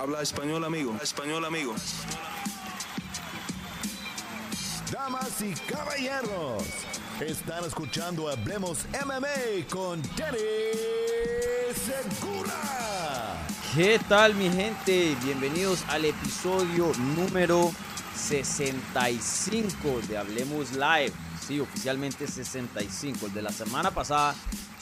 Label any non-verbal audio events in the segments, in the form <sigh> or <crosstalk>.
Habla español, amigo. Español, amigo. Damas y caballeros, están escuchando Hablemos MMA con Danny Segura. ¿Qué tal mi gente? Bienvenidos al episodio número 65 de Hablemos Live. Sí, oficialmente 65. El de la semana pasada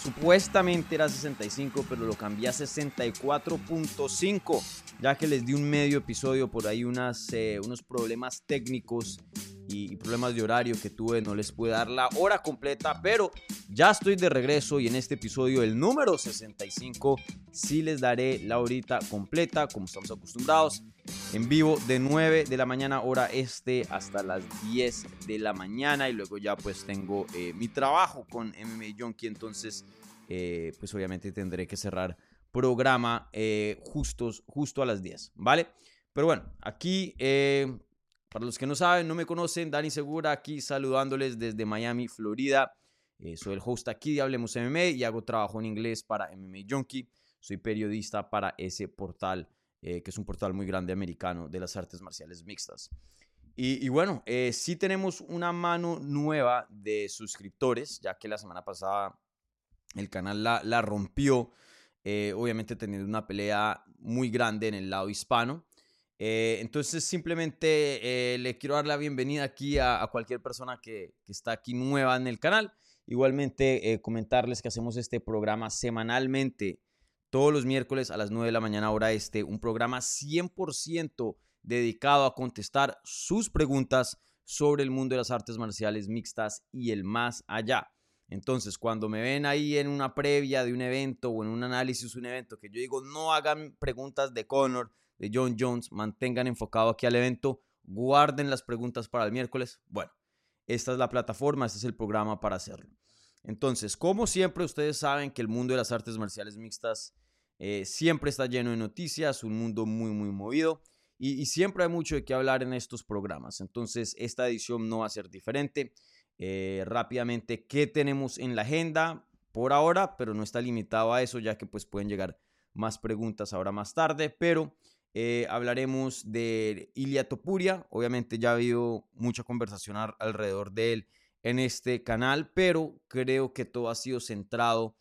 supuestamente era 65, pero lo cambié a 64.5, ya que les di un medio episodio por ahí unas, eh, unos problemas técnicos y, problemas de horario que tuve, no les pude dar la hora completa, pero ya estoy de regreso y en este episodio, el número 65, sí les daré la horita completa, como estamos acostumbrados, en vivo de 9 de la mañana hora este hasta las 10 de la mañana y luego ya pues tengo eh, mi trabajo con MMA Junkie, entonces eh, pues obviamente tendré que cerrar programa eh, justos, justo a las 10, ¿vale? Pero bueno, aquí para los que no saben, no me conocen, Dani Segura aquí saludándoles desde Miami, Florida. Eh, soy el host aquí de Hablemos MMA y hago trabajo en inglés para MMA Junkie. Soy periodista para ese portal, eh, que es un portal muy grande americano de las artes marciales mixtas. Y, bueno, eh, sí tenemos una mano nueva de suscriptores, ya que la semana pasada el canal la, rompió, obviamente teniendo una pelea muy grande en el lado hispano. Eh, entonces simplemente eh, le quiero dar la bienvenida aquí a, cualquier persona que, está aquí nueva en el canal. Igualmente eh, comentarles que hacemos este programa semanalmente, todos los miércoles a las 9 de la mañana hora este, un programa 100% dedicado a contestar sus preguntas sobre el mundo de las artes marciales mixtas y el más allá. Entonces, cuando me ven ahí en una previa de un evento o en un análisis de un evento que yo digo, no hagan preguntas de Conor, de John Jones, mantengan enfocado aquí al evento, guarden las preguntas para el miércoles. Bueno, esta es la plataforma, este es el programa para hacerlo. Entonces, como siempre, ustedes saben que el mundo de las artes marciales mixtas eh, siempre está lleno de noticias, un mundo muy, muy movido y, siempre hay mucho de qué hablar en estos programas. Entonces, esta edición no va a ser diferente. Eh, rápidamente, ¿qué tenemos en la agenda? Por ahora, pero no está limitado a eso, ya que pues pueden llegar más preguntas ahora más tarde, pero eh, hablaremos de Ilia Topuria. Obviamente ya ha habido mucha conversación alrededor de él en este canal, pero creo que todo ha sido centrado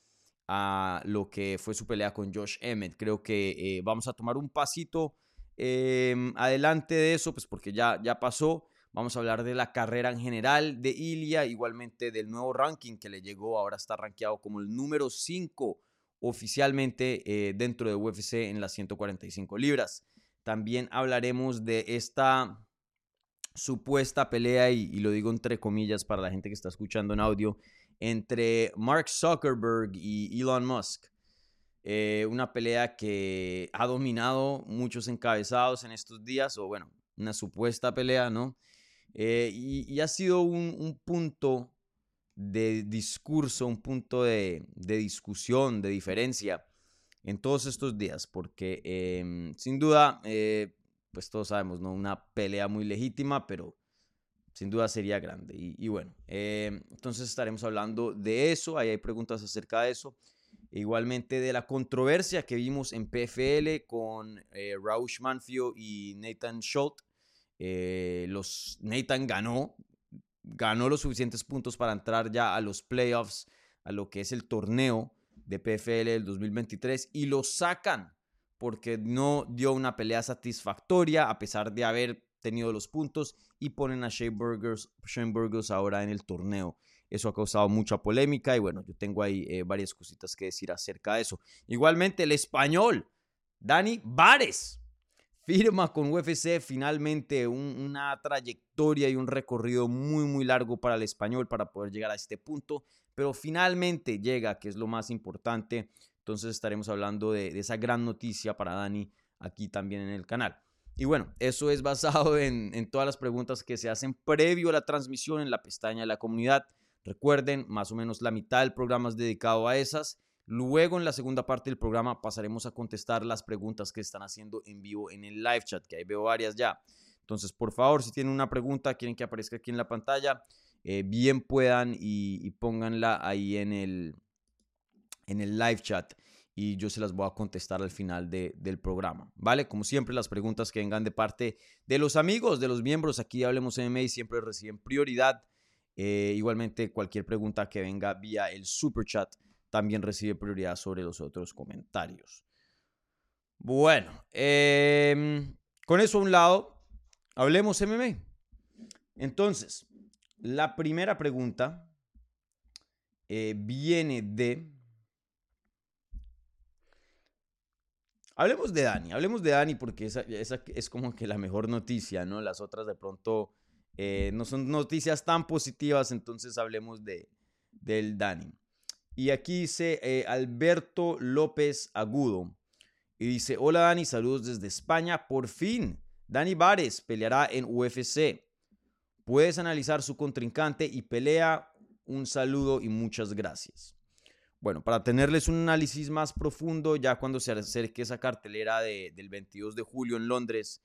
a lo que fue su pelea con Josh Emmett. Creo que eh, vamos a tomar un pasito em, adelante de eso, pues porque ya, ya pasó. Vamos a hablar de la carrera en general de Ilia, igualmente del nuevo ranking que le llegó. Ahora está rankeado como el número 5 oficialmente eh, dentro de UFC en las 145 libras. También hablaremos de esta supuesta pelea, y, lo digo entre comillas para la gente que está escuchando en audio, entre Mark Zuckerberg y Elon Musk. Eh, una pelea que ha dominado muchos encabezados en estos días, o bueno, una supuesta pelea, ¿no? Eh, y, ha sido un punto de discurso, un punto de, discusión, de diferencia en todos estos días, porque em, sin duda, eh, pues todos sabemos, ¿no? Una pelea muy legítima, pero sin duda sería grande. Y, bueno, em, entonces estaremos hablando de eso, ahí hay preguntas acerca de eso. Igualmente de la controversia que vimos en PFL con eh, Rausch Manfio y Nathan Schultz. Eh, los, Nathan ganó, ganó los suficientes puntos para entrar ya a los playoffs, a lo que es el torneo de PFL del 2023 y lo sacan porque no dio una pelea satisfactoria a pesar de haber tenido los puntos y ponen a Shane ahora en el torneo. Eso ha causado mucha polémica y bueno, yo tengo ahí eh, varias cositas que decir acerca de eso. Igualmente el español, Dani Vares, firma con UFC finalmente una trayectoria y un recorrido muy muy largo para el español para poder llegar a este punto, pero finalmente llega, que es lo más importante. Entonces estaremos hablando de, esa gran noticia para Dani aquí también en el canal. Y bueno, eso es basado <laughs> en, todas las preguntas que se hacen previo a la transmisión en la pestaña de la comunidad. Recuerden, más o menos la mitad del programa es dedicado a esas Luego en la segunda parte del programa pasaremos a contestar las preguntas que están haciendo en vivo en el live chat, que ahí veo varias ya. Entonces, por favor, si tienen una pregunta, quieren que aparezca aquí en la pantalla, eh, bien puedan y, pónganla ahí en el, en el live chat. Y yo se las voy a contestar al final del programa, ¿vale? Como siempre, las preguntas que vengan de parte de los amigos, de los miembros aquí de Hablemos MMA siempre reciben prioridad. Eh, igualmente, cualquier pregunta que venga vía el super chat también recibe prioridad sobre los otros comentarios. Bueno, em, con eso a un lado, hablemos MMA. Entonces, la primera pregunta eh, viene de Hablemos de Dani, hablemos de Dani porque esa, es como que la mejor noticia, ¿no? Las otras de pronto eh, no son noticias tan positivas, entonces hablemos de, del Dani. Y aquí dice eh, Alberto López Agudo. Y dice, hola Dani, saludos desde España. Por fin, Dani Vares peleará en UFC. Puedes analizar su contrincante y pelea. Un saludo y muchas gracias. Bueno, para tenerles un análisis más profundo, ya cuando se acerque esa cartelera del 22 de julio en Londres,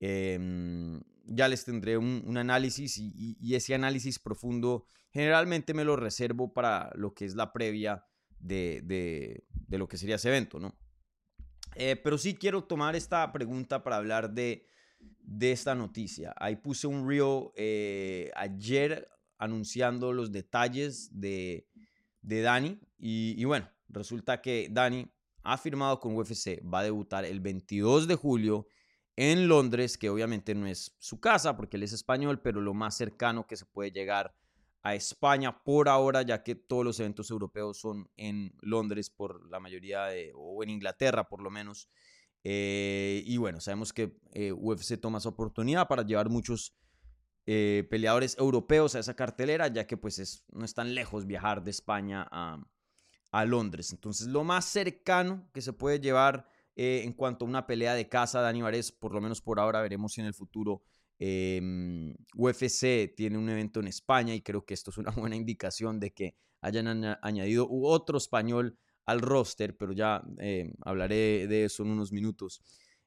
em, ya les tendré un, análisis y, ese análisis profundo generalmente me lo reservo para lo que es la previa de, lo que sería ese evento, ¿no? Eh, pero sí quiero tomar esta pregunta para hablar de, esta noticia. Ahí puse un reel eh, ayer anunciando los detalles de, de Dani. Y, bueno, resulta que Dani ha firmado con UFC, va a debutar el 22 de julio en Londres, que obviamente no es su casa porque él es español, pero lo más cercano que se puede llegar a España por ahora, ya que todos los eventos europeos son en Londres por la mayoría de, o en Inglaterra por lo menos. Eh, y bueno, sabemos que eh, UFC toma esa oportunidad para llevar muchos eh, peleadores europeos a esa cartelera, ya que pues es, no es tan lejos viajar de España a, Londres. Entonces lo más cercano que se puede llevar eh, en cuanto a una pelea de casa, Dani Vares, por lo menos por ahora, veremos si en el futuro em, UFC tiene un evento en España y creo que esto es una <laughs> buena indicación de que hayan añadido otro español al roster, pero ya eh, hablaré de eso en unos minutos.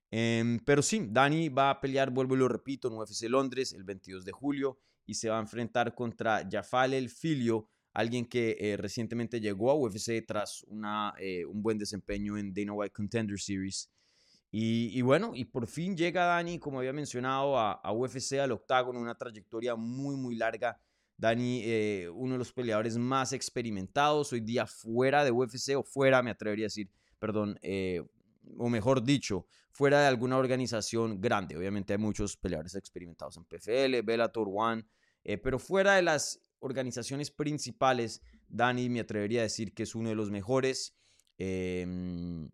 Em, pero sí, Dani va a pelear, vuelvo y lo repito, en UFC Londres el 22 de julio y se va a enfrentar contra Jafal El Filio, alguien que eh, recientemente llegó a UFC tras una, eh, un buen desempeño en Dana White Contender Series. Y, bueno, y por fin llega Dani, como había mencionado, a, UFC, al octágono, una trayectoria muy, muy larga. Dani, eh, uno de los peleadores más experimentados, hoy día fuera de UFC o fuera, me atrevería a decir, perdón, o mejor dicho, fuera de alguna organización grande. Obviamente hay muchos peleadores experimentados en PFL, Bellator, One, eh, pero fuera de las organizaciones principales, Dani me atrevería a decir que es uno de los mejores. Em,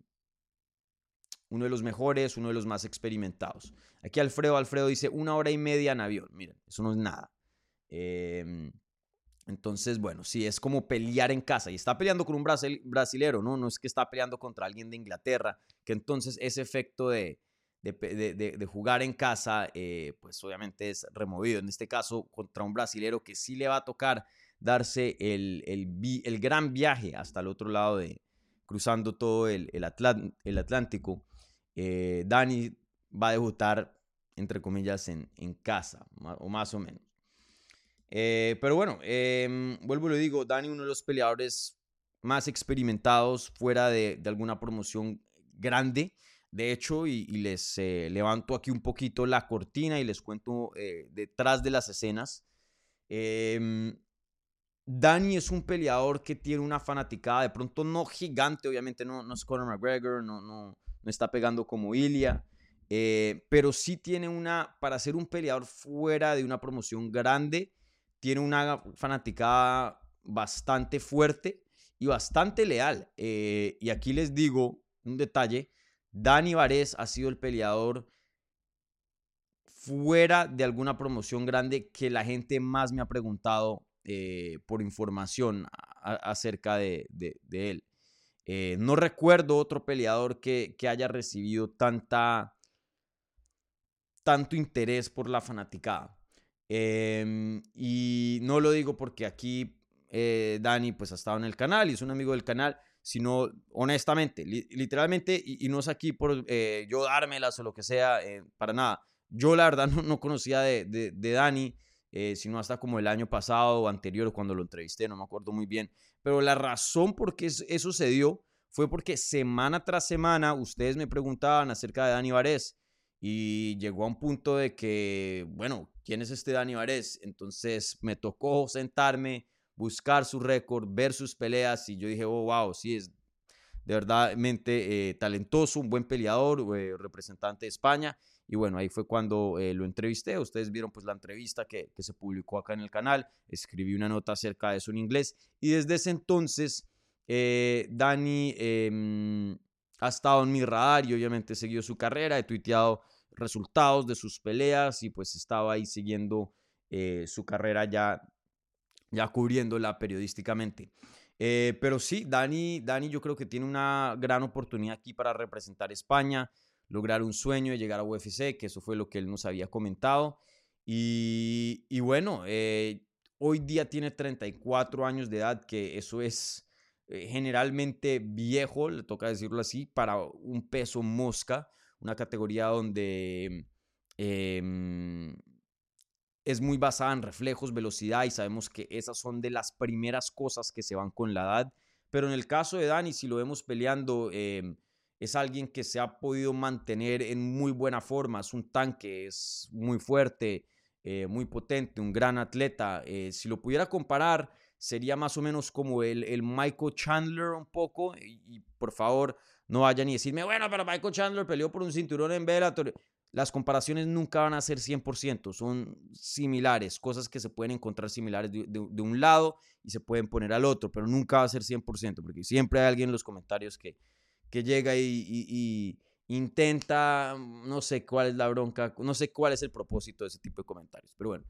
uno de los mejores, uno de los más experimentados. Aquí Alfredo, Alfredo dice una hora y media en avión. Miren, eso no es nada. Eh, entonces, bueno, sí, es como pelear en casa y está peleando con un brasilero, ¿no? No es que está peleando contra alguien de Inglaterra, que entonces ese efecto de, jugar en casa, eh, pues obviamente es removido. En este caso, contra un brasilero que sí le va a tocar darse el, gran viaje hasta el otro lado de, cruzando todo el, el, Atlántico. Eh, Dani va a debutar, entre comillas, en casa, o más o menos. Eh, pero bueno, em, vuelvo y lo digo, Dani, uno de los peleadores más experimentados fuera de, alguna promoción grande. De hecho, y, les eh, levanto aquí un poquito la cortina y les cuento eh, detrás de las escenas. Em, Dani es un peleador que tiene una fanaticada, de pronto no gigante, obviamente no, no es Conor McGregor, no, no, no está pegando como Ilya, pero sí tiene una, para ser un peleador fuera de una promoción grande, tiene una fanaticada bastante fuerte y bastante leal. Eh, y aquí les digo un detalle, Dani Vares ha sido el peleador fuera de alguna promoción grande que la gente más me ha preguntado eh, por información acerca de, él. Eh, no recuerdo otro peleador que, que, haya recibido tanta, tanto interés por la fanaticada. Em, y no lo digo porque aquí eh, Dani pues ha estado en el canal y es un amigo del canal, sino honestamente, literalmente, y, no es aquí por eh, yo dármelas o lo que sea, eh, para nada. Yo la verdad <laughs> no, conocía de, de, Dani, sino hasta como el año pasado o anterior cuando lo entrevisté, no me acuerdo muy bien. Pero la razón por qué eso se dio fue porque semana tras semana ustedes me preguntaban acerca de Dani Varés y llegó a un punto de que, bueno, ¿quién es este Dani Varés? Entonces me tocó sentarme, buscar su récord, ver sus peleas y yo dije, oh, wow, sí, es de verdadmente eh, talentoso, un buen peleador, eh, representante de España. Y bueno, ahí fue cuando eh, lo entrevisté. Ustedes vieron pues la entrevista que, que, se publicó acá en el canal. Escribí una nota acerca de eso en inglés. Y desde ese entonces, Dani em, ha estado en mi radar y obviamente he seguido su carrera. He tuiteado resultados de sus peleas y pues estaba ahí siguiendo su carrera ya, ya cubriéndola periodísticamente. Eh, pero sí, Dani, Dani yo creo que tiene una gran oportunidad aquí para representar España, lograr un sueño de llegar a UFC, que eso fue lo que él nos había comentado. Y, y bueno, eh, hoy día tiene 34 años de edad, que eso es eh, generalmente viejo, le toca decirlo así, para un peso mosca, una categoría donde em, es muy basada en reflejos, velocidad y sabemos que esas son de las primeras cosas que se van con la edad. Pero en el caso de Dani, si lo vemos peleando, em, es alguien que se ha podido mantener en muy buena forma, es un tanque, es muy fuerte, eh, muy potente, un gran atleta. Eh, si lo pudiera comparar, sería más o menos como el, el Michael Chandler un poco. Y, y, por favor, no vayan y decirme, bueno, pero Michael Chandler peleó por un cinturón en Bellator las comparaciones nunca van a ser 100%, son similares, cosas que se pueden encontrar similares de, un lado y se pueden poner al otro, pero nunca va a ser 100%, porque siempre hay alguien en los comentarios que, que llega y, intenta, no sé cuál es la bronca, no sé cuál es el propósito de ese tipo de comentarios, pero bueno.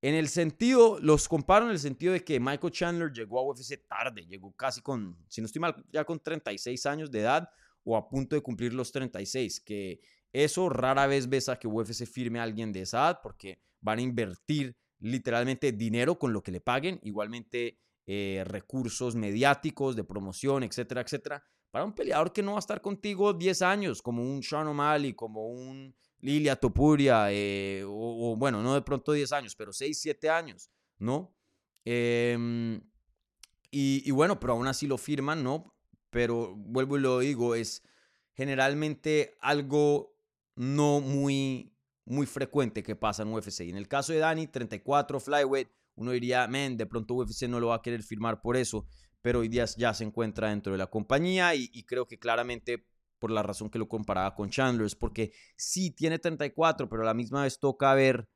En el sentido, los comparo en el sentido de que Michael Chandler llegó a UFC tarde, llegó casi con, si no estoy mal, ya con 36 años de edad o a punto de cumplir los 36, que eso rara vez ves a que UFC firme a alguien de esa edad porque van a invertir literalmente dinero con lo que le paguen, igualmente eh, recursos mediáticos, de promoción, etcétera, etcétera, para un peleador que no va a estar contigo 10 años, como un Sean O'Malley, como un Lilia Topuria, eh, o, bueno, no de pronto 10 años, pero 6, 7 años, ¿no? Em, y, bueno, pero aún así lo firman, ¿no? Pero vuelvo y lo digo, es generalmente algo no muy, muy frecuente que pasa en UFC. Y en el caso de Dani, 34 flyweight, uno diría, men, de pronto UFC no lo va a querer firmar por eso, pero hoy día ya se encuentra dentro de la compañía y, creo que claramente por la razón que lo comparaba con Chandler es porque sí tiene 34, pero a la misma vez toca ver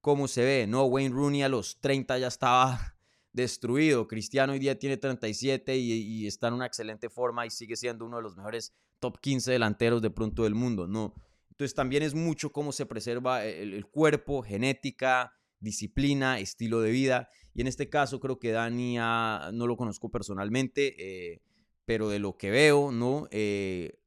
cómo se ve, ¿no? Wayne Rooney a los 30 ya estaba <laughs> destruido, Cristiano hoy día tiene 37 y, y está en una excelente forma y sigue siendo uno de los mejores top 15 delanteros de pronto del mundo, ¿no? Entonces también es mucho cómo se preserva el, cuerpo, genética, disciplina, estilo de vida. Y en este caso creo que Dani no lo conozco personalmente, eh, pero de lo que veo, ¿no? Eh,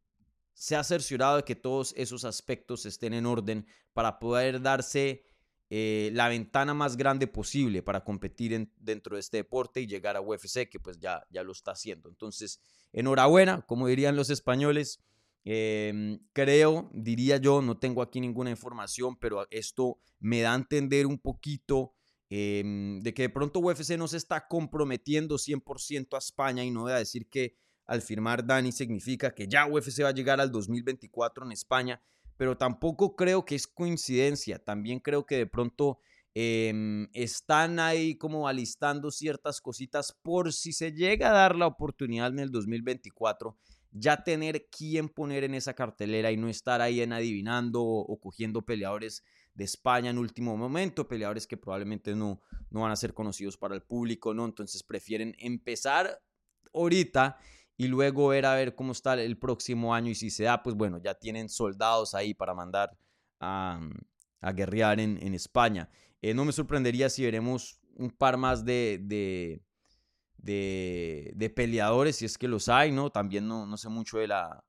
se ha cerciorado de que todos esos aspectos estén en orden para poder darse eh, la ventana más grande posible para competir dentro de este deporte y llegar a UFC, que pues ya, ya lo está haciendo. Entonces, enhorabuena, como dirían los españoles. Em, creo, diría yo, no tengo aquí ninguna información, pero esto me da a entender un poquito em, de que de pronto UFC no se está comprometiendo 100% a España y no voy a decir que al firmar Dani significa que ya UFC va a llegar al 2024 en España, pero tampoco creo que es coincidencia, también creo que de pronto em, están ahí como alistando ciertas cositas por si se llega a dar la oportunidad en el 2024 ya tener quién poner en esa cartelera y no estar ahí en adivinando o, cogiendo peleadores de España en último momento, peleadores que probablemente no, no van a ser conocidos para el público, ¿no? Entonces prefieren empezar ahorita y luego ver a ver cómo está el próximo año y si se da, pues bueno, ya tienen soldados ahí para mandar a, a guerrear en, en España. Eh, no me sorprendería si veremos un par más de, de, peleadores, si es que los hay, ¿no? También no, no sé mucho de, la,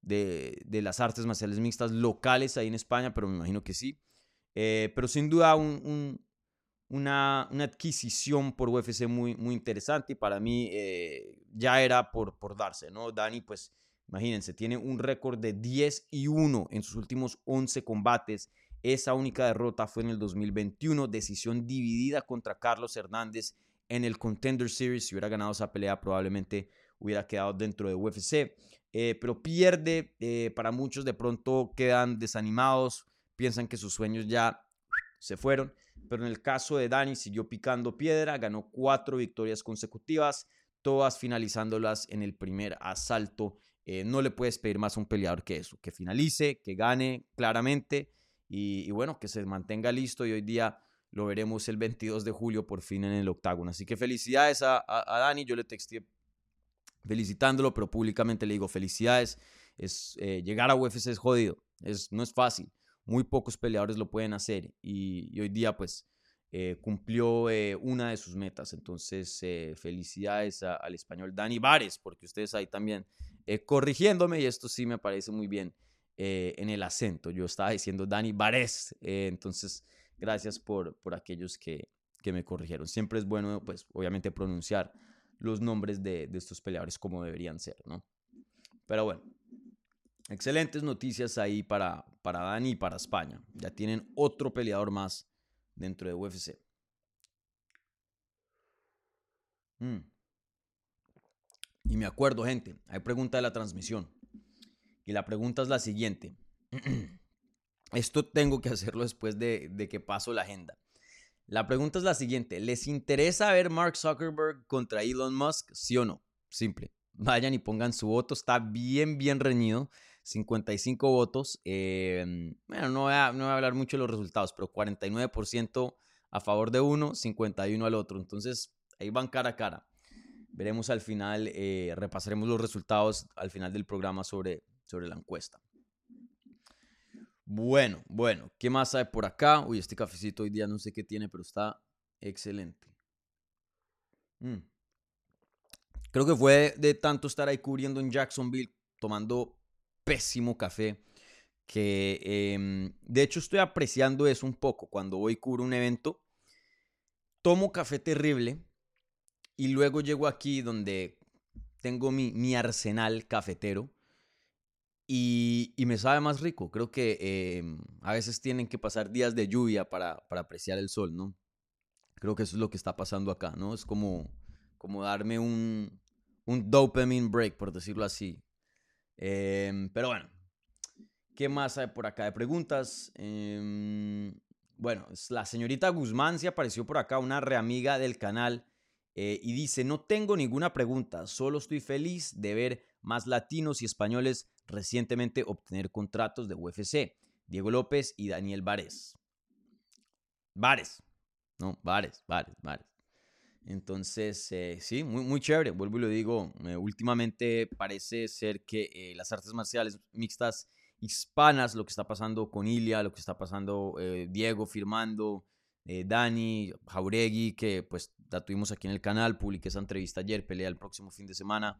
de, las artes marciales mixtas locales ahí en España, pero me imagino que sí. Eh, pero sin duda un, una, adquisición por UFC muy, muy interesante y para mí eh, ya era por, por darse, ¿no? Dani, pues imagínense, tiene un récord de 10 y 1 en sus últimos 11 combates. Esa única derrota fue en el 2021, decisión dividida contra Carlos Hernández en el Contender Series. Si hubiera ganado esa pelea, probablemente hubiera quedado dentro de UFC. Eh, pero pierde, eh, para muchos de pronto quedan desanimados, piensan que sus sueños ya se fueron. Pero en el caso de Dani siguió picando piedra, ganó cuatro victorias consecutivas, todas finalizándolas en el primer asalto. Eh, no le puedes pedir más a un peleador que eso, que finalice, que gane claramente y, bueno, que se mantenga listo y hoy día lo veremos el 22 de julio por fin en el octágono. Así que felicidades a, Dani, yo le texté felicitándolo, pero públicamente le digo felicidades. Es, eh, llegar a UFC es jodido, es, no es fácil muy pocos peleadores lo pueden hacer y, hoy día pues eh, cumplió eh, una de sus metas. Entonces, eh, felicidades al español Dani Vares, porque ustedes ahí también corrigiéndome y esto sí me parece muy bien en el acento. Yo estaba diciendo Dani Vares, entonces gracias por, por aquellos que, que, me corrigieron. Siempre es bueno, pues obviamente pronunciar los nombres de, de estos peleadores como deberían ser, ¿no? Pero bueno, Excelentes noticias ahí para, para Dani y para España. Ya tienen otro peleador más dentro de UFC. Mm. Y me acuerdo, gente, hay pregunta de la transmisión. Y la pregunta es la siguiente. <clears throat> Esto tengo que hacerlo después de, de, que paso la agenda. La pregunta es la siguiente. ¿Les interesa ver Mark Zuckerberg contra Elon Musk? ¿Sí o no? Simple. Vayan y pongan su voto. Está bien, bien reñido. 55 votos. Em, bueno, no voy, a, no voy, a, hablar mucho de los resultados, pero 49% a favor de uno, 51 al otro. Entonces, ahí van cara a cara. Veremos al final, eh, repasaremos los resultados al final del programa sobre, sobre la encuesta. Bueno, bueno, ¿qué más hay por acá? Uy, este cafecito hoy día no sé qué tiene, pero está excelente. Mm. Creo que fue de tanto estar ahí cubriendo en Jacksonville, tomando pésimo café que em, de hecho estoy apreciando eso un poco cuando voy cubro un evento. Tomo café terrible y luego llego aquí donde tengo mi, mi arsenal cafetero y, y, me sabe más rico. Creo que em, a veces tienen que pasar días de lluvia para, para, apreciar el sol, ¿no? Creo que eso es lo que está pasando acá, ¿no? Es como, como darme un, un dopamine break, por decirlo así. Em, pero bueno, ¿qué más hay por acá de preguntas? Em, bueno, la señorita Guzmán se apareció por acá, una reamiga del canal, eh, y dice, no tengo ninguna pregunta, solo estoy feliz de ver más latinos y españoles recientemente obtener contratos de UFC. Diego López y Daniel Vares. Vares, no, Vares, Vares, Vares. Entonces, eh, sí, muy, muy chévere. Vuelvo y lo digo, eh, últimamente parece ser que eh, las artes marciales mixtas hispanas, lo que está pasando con Ilia, lo que está pasando Diego firmando, Dani, Jauregui, que pues la tuvimos aquí en el canal, publiqué esa entrevista ayer, pelea el próximo fin de semana.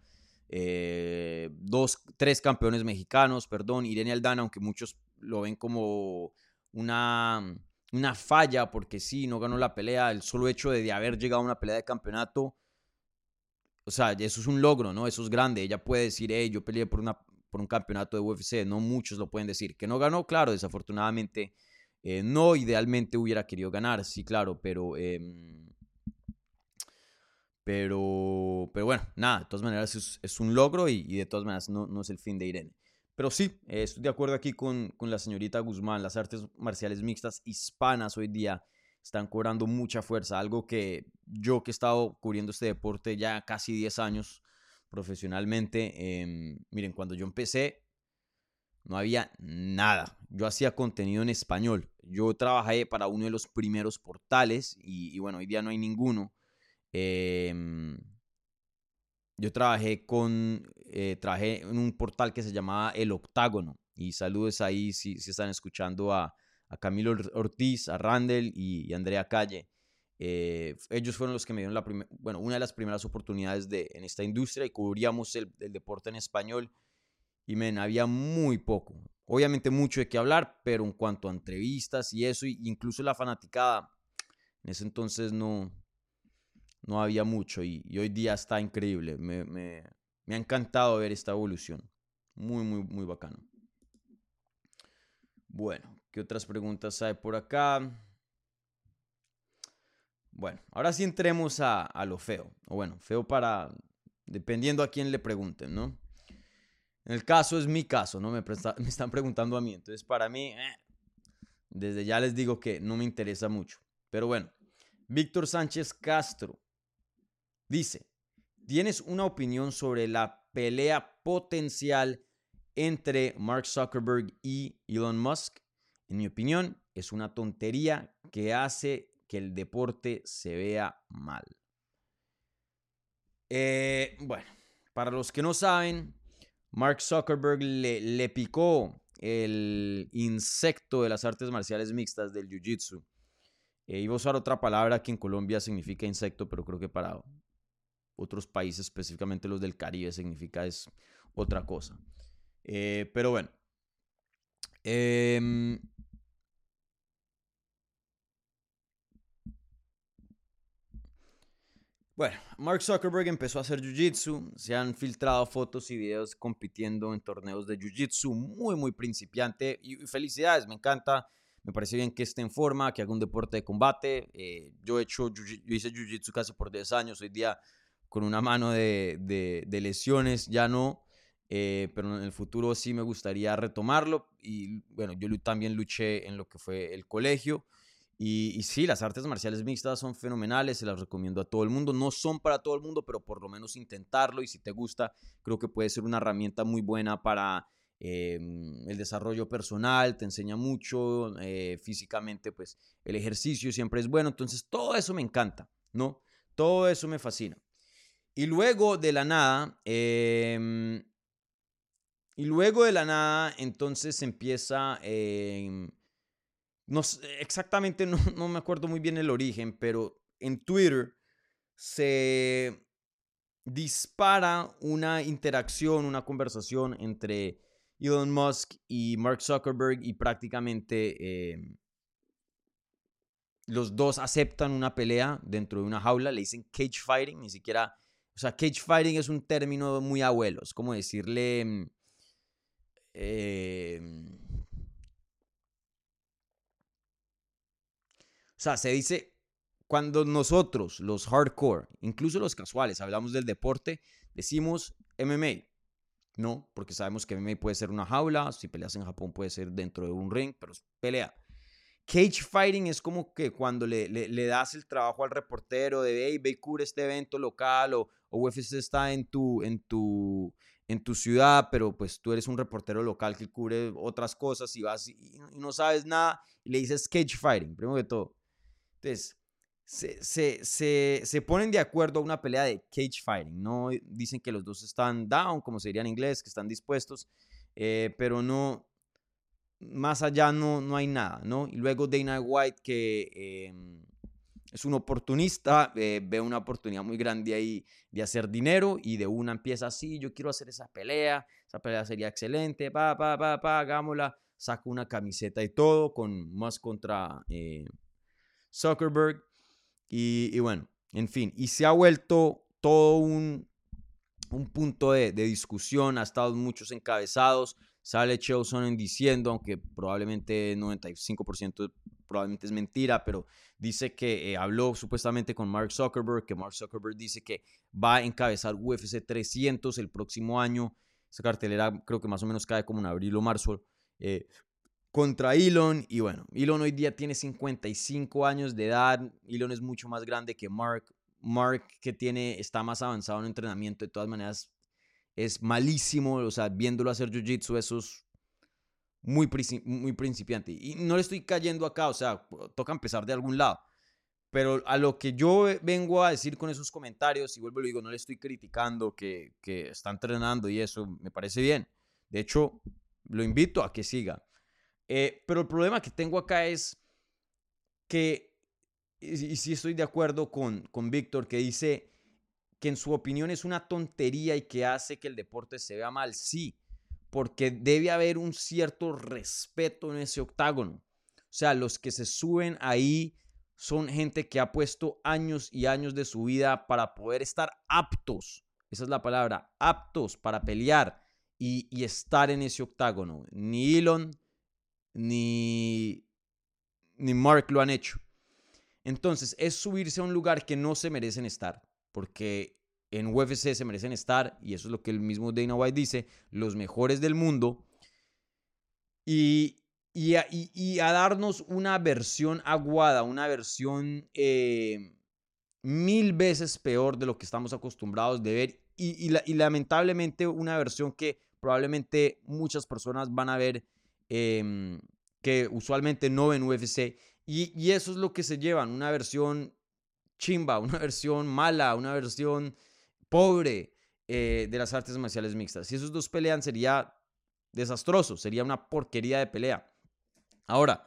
dos, tres campeones mexicanos, perdón, Irene Aldana, aunque muchos lo ven como una una falla porque sí, no ganó la pelea, el solo hecho de, haber llegado a una pelea de campeonato, o sea, eso es un logro, ¿no? Eso es grande. Ella puede decir, hey, yo peleé por, una, por un campeonato de UFC, no muchos lo pueden decir. Que no ganó, claro, desafortunadamente, eh, no idealmente hubiera querido ganar, sí, claro, pero... Em, pero, pero bueno, nada, de todas maneras es, un logro y, y, de todas maneras no, no es el fin de Irene. Pero sí, estoy de acuerdo aquí con, con, la señorita Guzmán. Las artes marciales mixtas hispanas hoy día están cobrando mucha fuerza. Algo que yo que he estado cubriendo este deporte ya casi 10 años profesionalmente, em, miren, cuando yo empecé no había nada. Yo hacía contenido en español. Yo trabajé para uno de los primeros portales y, y bueno, hoy día no hay ninguno. Eh, yo trabajé con, eh, en un portal que se llamaba El Octágono. Y saludos ahí si, si están escuchando a, a, Camilo Ortiz, a Randall y, Andrea Calle. Eh, ellos fueron los que me dieron la bueno, una de las primeras oportunidades de, en esta industria y cubríamos el, el deporte en español. Y men, había muy poco. Obviamente mucho de qué hablar, pero en cuanto a entrevistas y eso, incluso la fanaticada, en ese entonces no, no había mucho y, hoy día está increíble. Me, me, ha encantado ver esta evolución. Muy, muy, muy bacano. Bueno, ¿qué otras preguntas hay por acá? Bueno, ahora sí entremos a, a lo feo. O bueno, feo para, dependiendo a quién le pregunten, ¿no? En el caso es mi caso, ¿no? Me, <laughs> me están preguntando a mí. Entonces, para mí, eh, desde ya les digo que no me interesa mucho. Pero bueno, Víctor Sánchez Castro dice, ¿tienes una opinión sobre la pelea potencial entre Mark Zuckerberg y Elon Musk? En mi opinión, es una tontería que hace que el deporte se vea mal. Eh, bueno, para los que no saben, Mark Zuckerberg le, picó el insecto de las artes marciales mixtas del Jiu-Jitsu. Eh, iba a usar otra palabra que en Colombia significa insecto, pero creo que para otros países, específicamente los del Caribe, significa es otra cosa. Eh, pero bueno. Em, Bueno, Mark Zuckerberg empezó a hacer Jiu-Jitsu, se han filtrado fotos y videos compitiendo en torneos de Jiu-Jitsu, muy, muy principiante y felicidades, me encanta, me parece bien que esté en forma, que haga un deporte de combate, eh, yo, he hecho, yo hice Jiu-Jitsu casi por 10 años, hoy día con una mano de, de, lesiones, ya no, eh, pero en el futuro sí me gustaría retomarlo y bueno, yo también luché en lo que fue el colegio. Y, sí, las artes marciales mixtas son fenomenales, se las recomiendo a todo el mundo. No son para todo el mundo, pero por lo menos intentarlo y si te gusta, creo que puede ser una herramienta muy buena para em, el desarrollo personal, te enseña mucho eh, físicamente, pues el ejercicio siempre es bueno. Entonces, todo eso me encanta, ¿no? Todo eso me fascina. Y luego de la nada, em, y luego de la nada, entonces empieza... Em, no, exactamente <laughs> no, me acuerdo muy bien el origen, pero en Twitter se dispara una interacción, una conversación entre Elon Musk y Mark Zuckerberg y prácticamente em, los dos aceptan una pelea dentro de una jaula, le dicen cage fighting, ni siquiera, o sea, cage fighting es un término muy abuelo, es como decirle... Eh, O sea, se dice, cuando nosotros, los hardcore, incluso los casuales, hablamos del deporte, decimos MMA. No, porque sabemos que MMA puede ser una jaula, si peleas en Japón puede ser dentro de un ring, pero es pelea. Cage fighting es como que cuando le, le, das el trabajo al reportero de, hey, ve y cubre este evento local o, UFC está en tu, en, tu, en tu ciudad, pero pues tú eres un reportero local que cubre otras cosas y vas y, y no sabes nada y le dices cage fighting, primero que todo. Entonces, se, ponen de acuerdo a una pelea de cage fighting. No dicen que los dos están down, como se diría en inglés, que están dispuestos, eh, pero no, más allá no, no hay nada, ¿no? Y luego Dana White, que em, es un oportunista, eh, ve una oportunidad muy grande ahí de hacer dinero y de una empieza así, yo quiero hacer esa pelea, esa pelea sería excelente, pa, pa, pa, pa, hagámosla, saca una camiseta y todo, con más contra... Eh, Zuckerberg. Y, bueno, en fin, y se ha vuelto todo un, un punto de, discusión, ha estado muchos encabezados, sale Chelson diciendo, aunque probablemente 95% probablemente es mentira, pero dice que eh, habló supuestamente con Mark Zuckerberg, que Mark Zuckerberg dice que va a encabezar UFC 300 el próximo año. Esa cartelera creo que más o menos cae como en abril o marzo. Eh, contra Elon. Y bueno, Elon hoy día tiene 55 años de edad. Elon es mucho más grande que Mark. Mark que tiene, está más avanzado en entrenamiento. De todas maneras, es malísimo. O sea, viéndolo hacer jiu-jitsu, eso es muy, muy principiante. Y no le estoy cayendo acá, o sea, toca empezar de algún lado. Pero a lo que yo vengo a decir con esos comentarios, y vuelvo y lo digo, no le estoy criticando que, que está entrenando y eso me parece bien. De hecho, lo invito a que siga. Eh, pero el problema que tengo acá es que, y, sí estoy de acuerdo con, con Víctor, que dice que en su opinión es una tontería y que hace que el deporte se vea mal. Sí, porque debe haber un cierto respeto en ese octágono. O sea, los que se suben ahí son gente que ha puesto años y años de su vida para poder estar aptos, esa es la palabra, aptos para pelear y, estar en ese octágono. Ni Elon, ni, ni Mark lo han hecho. Entonces, es subirse a un lugar que no se merecen estar, porque en UFC se merecen estar, y eso es lo que el mismo Dana White dice, los mejores del mundo. Y, y, a, darnos una versión aguada, una versión eh, mil veces peor de lo que estamos acostumbrados de ver y, lamentablemente una versión que probablemente muchas personas van a ver em, que usualmente no ven UFC y, eso es lo que se llevan, una versión chimba, <laughs> una versión mala, una versión pobre eh, de las artes marciales mixtas. Si esos dos pelean sería desastroso, sería una porquería de pelea. Ahora,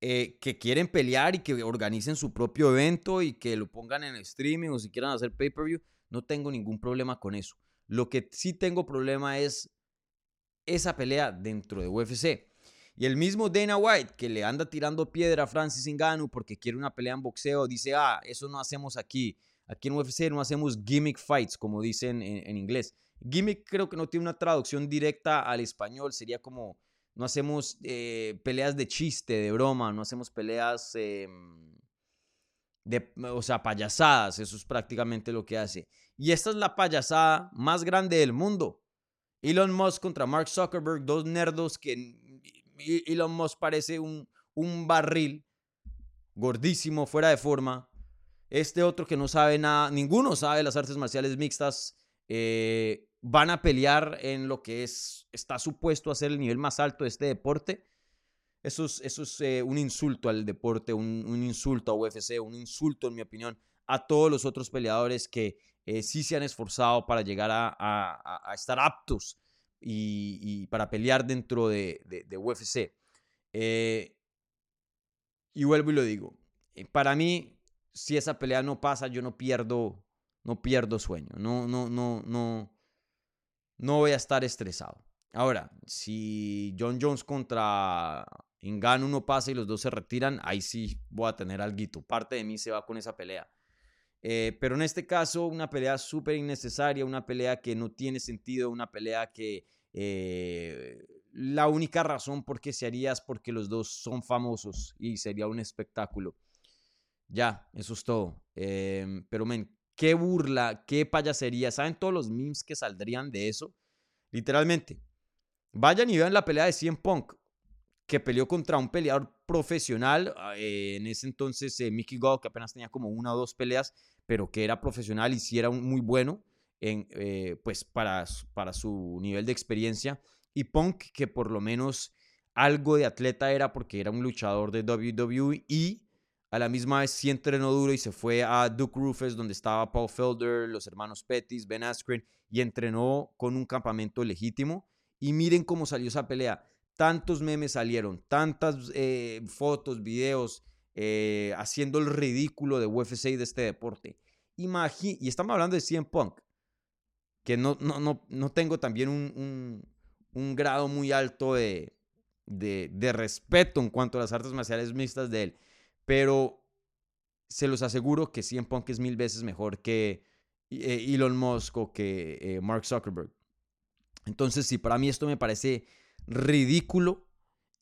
eh, que quieren pelear y que organicen su propio evento y que lo pongan en streaming o si quieran hacer pay-per-view, no tengo ningún problema con eso. Lo que sí tengo problema es esa pelea dentro de UFC. Y el mismo Dana White, que le anda tirando piedra a Francis Ngannou porque quiere una pelea en boxeo, dice, ah, eso no hacemos aquí. Aquí en UFC no hacemos gimmick fights, como dicen en inglés. Gimmick creo que no tiene una traducción directa al español, sería como no hacemos eh, peleas de chiste, de broma, no hacemos peleas em, de, o sea, payasadas, eso es prácticamente lo que hace. Y esta es la payasada más grande del mundo. Elon Musk contra Mark Zuckerberg, dos nerdos que Elon Musk parece un, un barril gordísimo, fuera de forma. Este otro que no sabe nada, ninguno sabe las artes marciales mixtas. Eh, van a pelear en lo que es, está supuesto a ser el nivel más alto de este deporte. Eso es, eso es eh, un insulto al deporte, un, insulto a UFC, un insulto, en mi opinión, a todos los otros peleadores que eh, sí se han esforzado para llegar a, estar aptos y, para pelear dentro de, UFC. Eh, y vuelvo y lo digo, para mí, si esa pelea no pasa, yo no pierdo, no pierdo sueño, no, no, no, no, no voy a estar estresado. Ahora, si John Jones contra Ngannou no pasa y los dos se retiran, ahí sí voy a tener algo. Parte de mí se va con esa pelea. Eh, pero en este caso, una pelea súper innecesaria, una pelea que no tiene sentido, una pelea que eh, la única razón por qué se haría es porque los dos son famosos y sería un espectáculo. Ya, eso es todo. Em, pero, men, qué burla, qué payasería. ¿Saben todos los memes que saldrían de eso? Literalmente. Vayan y vean la pelea de CM Punk, que peleó contra un peleador profesional. Ah, eh, en ese entonces, eh, Mickey Gall, que apenas tenía como una o dos peleas, pero que era profesional y sí era muy bueno en, eh, pues para, para su nivel de experiencia. Y Punk, que por lo menos algo de atleta era porque era un luchador de WWE y a la misma vez sí entrenó duro y se fue a Duke Rufus, donde estaba Paul Felder, los hermanos Pettis, Ben Askren, y entrenó con un campamento legítimo. Y miren cómo salió esa pelea. Tantos memes salieron, tantas eh, fotos, videos, eh, haciendo el ridículo de UFC y de este deporte. y estamos hablando de CM Punk, que no, no, no, no tengo también un, un, grado muy alto de, de, de respeto en cuanto a las artes marciales mixtas de él. Pero se los aseguro que CM Punk es mil veces mejor que eh, Elon Musk o que Mark Zuckerberg. Entonces, sí, para mí esto me parece ridículo.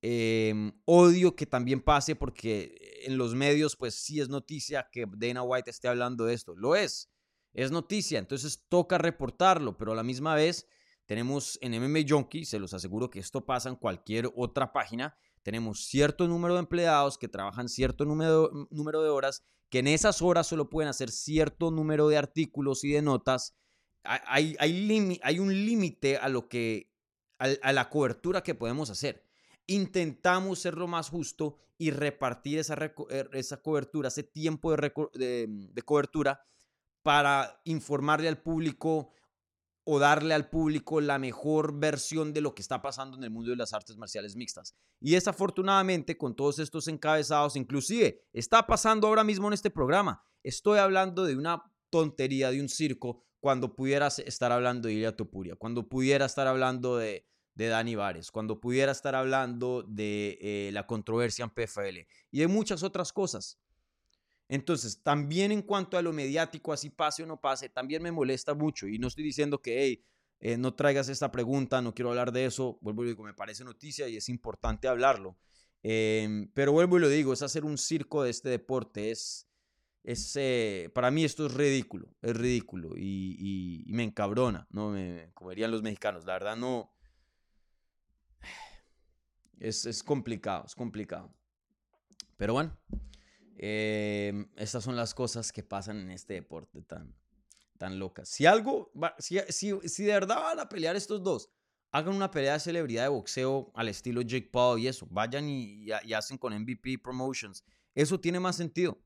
Em, odio que también pase porque en los medios, pues sí es noticia que Dana White esté hablando de esto. Lo es, es noticia, entonces toca reportarlo, pero a la misma vez tenemos en MMA Junkie, se los aseguro que esto pasa en cualquier otra página, tenemos cierto número de empleados que trabajan cierto número, número de horas, que en esas horas solo pueden hacer cierto número de artículos y de notas. Hay, hay, hay un límite a lo que a, la cobertura que podemos hacer. Intentamos ser lo más justo y repartir esa, er, esa cobertura, ese tiempo de, de cobertura para informarle al público o darle al público la mejor versión de lo que está pasando en el mundo de las artes marciales mixtas. Y desafortunadamente, con todos estos encabezados, inclusive está pasando ahora mismo en este programa. Estoy hablando de una tontería, de un circo, cuando pudiera estar hablando de Ilya Topuria, cuando pudiera estar hablando de, de Dani Vares, cuando pudiera estar hablando de eh, la controversia en PFL y de muchas otras cosas. Entonces, también en cuanto a lo mediático, así pase o no pase, también me molesta mucho. Y no estoy diciendo que, hey, eh, no traigas esta pregunta, no quiero hablar de eso. Vuelvo y digo, me parece noticia y es importante hablarlo. Em, pero vuelvo y lo digo, es hacer un circo de este deporte. Es, es, eh, para mí esto es ridículo, es ridículo y, me encabrona, ¿no? Me, como dirían los mexicanos, la verdad no... Es, es complicado, es complicado. Pero bueno, eh, estas son las cosas que pasan en este deporte tan, tan locas. Si algo, si, si, si de verdad van a pelear estos dos, hagan una pelea de celebridad de boxeo al estilo Jake Paul y eso. Vayan y, y, hacen con MVP Promotions. Eso tiene más sentido.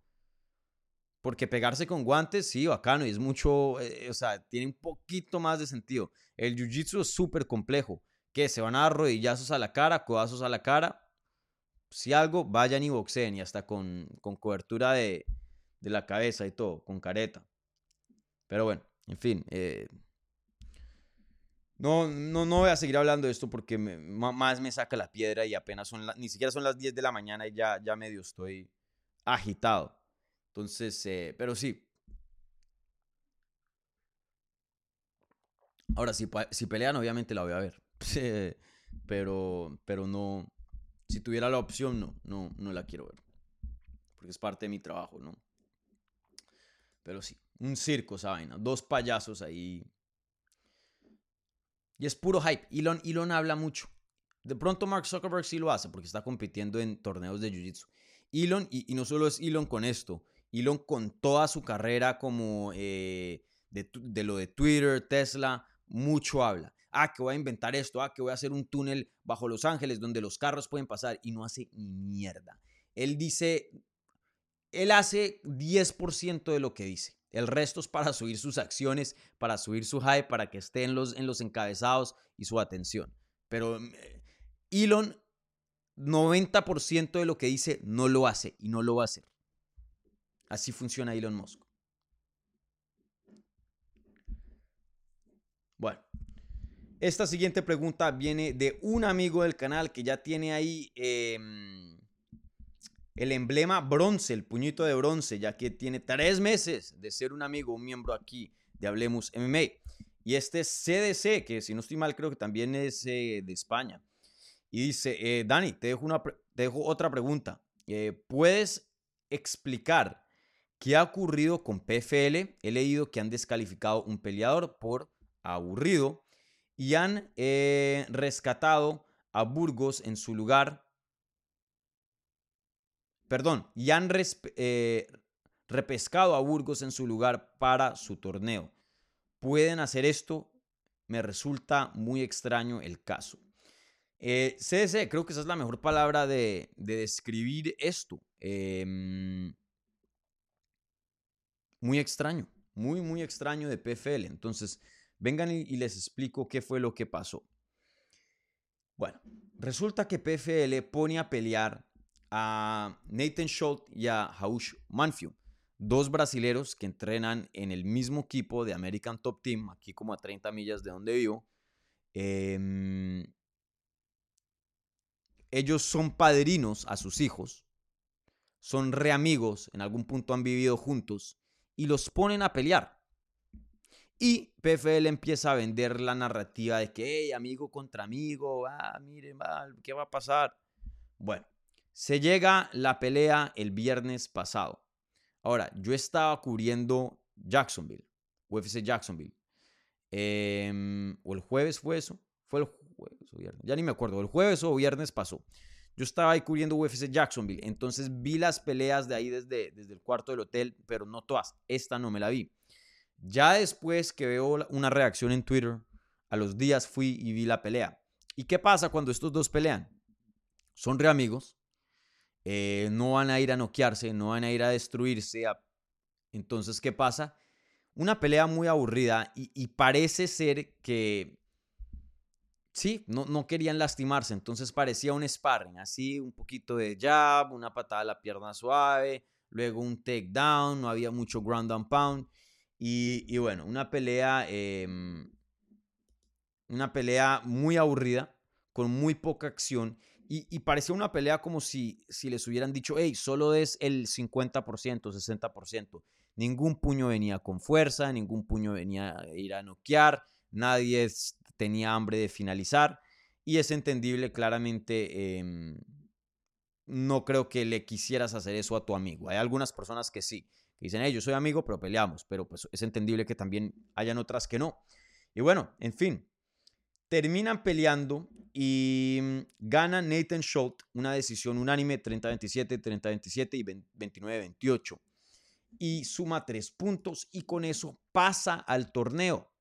Porque pegarse con guantes, sí, bacano, y es mucho, eh, o sea, tiene un poquito más de sentido. El jiu-jitsu es súper complejo. Que se van a dar rodillazos a la cara, codazos a la cara. Si algo, vayan y boxeen, y hasta con, con cobertura de, de, la cabeza y todo, con careta. Pero bueno, en fin. Eh, no, no, no voy a seguir hablando de esto porque más me saca la piedra y apenas son, ni siquiera son las 10 de la mañana y ya, ya medio estoy agitado. Entonces, eh, pero sí. Ahora, si, si pelean, obviamente la voy a ver. Pero, pero no, si tuviera la opción, no, no, no la quiero ver. Porque es parte de mi trabajo, ¿no? Pero sí, un circo esa vaina. Dos payasos ahí y es puro hype. Elon, Elon habla mucho. De pronto Mark Zuckerberg sí lo hace porque está compitiendo en torneos de Jiu-Jitsu. Elon, y, no solo es Elon con esto, Elon con toda su carrera como eh, de, lo de Twitter, Tesla, mucho habla. Ah, que voy a inventar esto, ah, que voy a hacer un túnel bajo Los Ángeles donde los carros pueden pasar y no hace ni mierda. Él dice, él hace 10% de lo que dice. El resto es para subir sus acciones, para subir su hype, para que esté en los, en los encabezados y su atención. Pero mm, Elon, 90% de lo que dice no lo hace y no lo va a hacer. Así funciona Elon Musk. Bueno, esta siguiente pregunta viene de un amigo del canal que ya tiene ahí... Em, el emblema bronce, el puñito de bronce, ya que tiene tres meses de ser un amigo, un miembro aquí de Hablemos MMA. Y este es CDC, que si no estoy mal creo que también es eh, de España. Y dice, eh, Dani, te dejo, una, dejo otra pregunta. Eh, ¿Puedes explicar qué ha ocurrido con PFL? He leído que han descalificado un peleador por aburrido y han rescatado a Burgos en su lugar perdón, y han eh, repescado a Burgos en su lugar para su torneo. ¿Pueden hacer esto? Me resulta muy extraño el caso. Eh, CDC, creo que esa es la mejor palabra de, describir esto. Em, muy extraño, muy, muy extraño de PFL. Entonces, vengan y les explico qué fue lo que pasó. Bueno, resulta que PFL pone a pelear a Nathan Schultz y a Haush Manfield, dos brasileros que entrenan en el mismo equipo de American Top Team, aquí como a 30 millas de donde vivo. Em, ellos son padrinos a sus hijos, son reamigos, en algún punto han vivido juntos y los ponen a pelear. Y PFL empieza a vender la narrativa de que, hey, amigo contra amigo, ah, miren, ¿qué va a pasar? Bueno, se llega la pelea el viernes pasado. Ahora, yo estaba cubriendo Jacksonville, UFC Jacksonville. Em, o el jueves fue eso. Fue el jueves o viernes. Ya ni me acuerdo. El jueves o viernes pasó. Yo estaba ahí cubriendo UFC Jacksonville. Entonces vi las peleas de ahí desde, desde el cuarto del hotel, pero no todas. Esta no me la vi. Ya después que veo una reacción en Twitter, a los días fui y vi la pelea. ¿Y qué pasa cuando estos dos pelean? Son re amigos, eh, no van a ir a noquearse, no van a ir a destruirse. Entonces, ¿qué pasa? Una pelea muy aburrida y, parece ser que, sí, no, no, querían lastimarse, entonces parecía un sparring, así un poquito de jab, una patada a la pierna suave, luego un takedown, no había mucho ground and pound. Y, bueno, una pelea, em, una pelea muy aburrida, con muy poca acción y, parecía una pelea como si, si les hubieran dicho, hey, solo es el 50%, 60%. Ningún puño venía con fuerza, ningún puño venía a ir a noquear, nadie tenía hambre de finalizar. Y es entendible, claramente, em, no creo que le quisieras hacer eso a tu amigo. Hay algunas personas que sí, que dicen, hey, yo soy amigo, pero peleamos, pero pues es entendible que también hayan otras que no. Y bueno, en fin, terminan peleando y mm, gana Nathan Schultz una decisión unánime 30-27, 30-27 y 29-28. Y suma tres puntos y con eso pasa al torneo.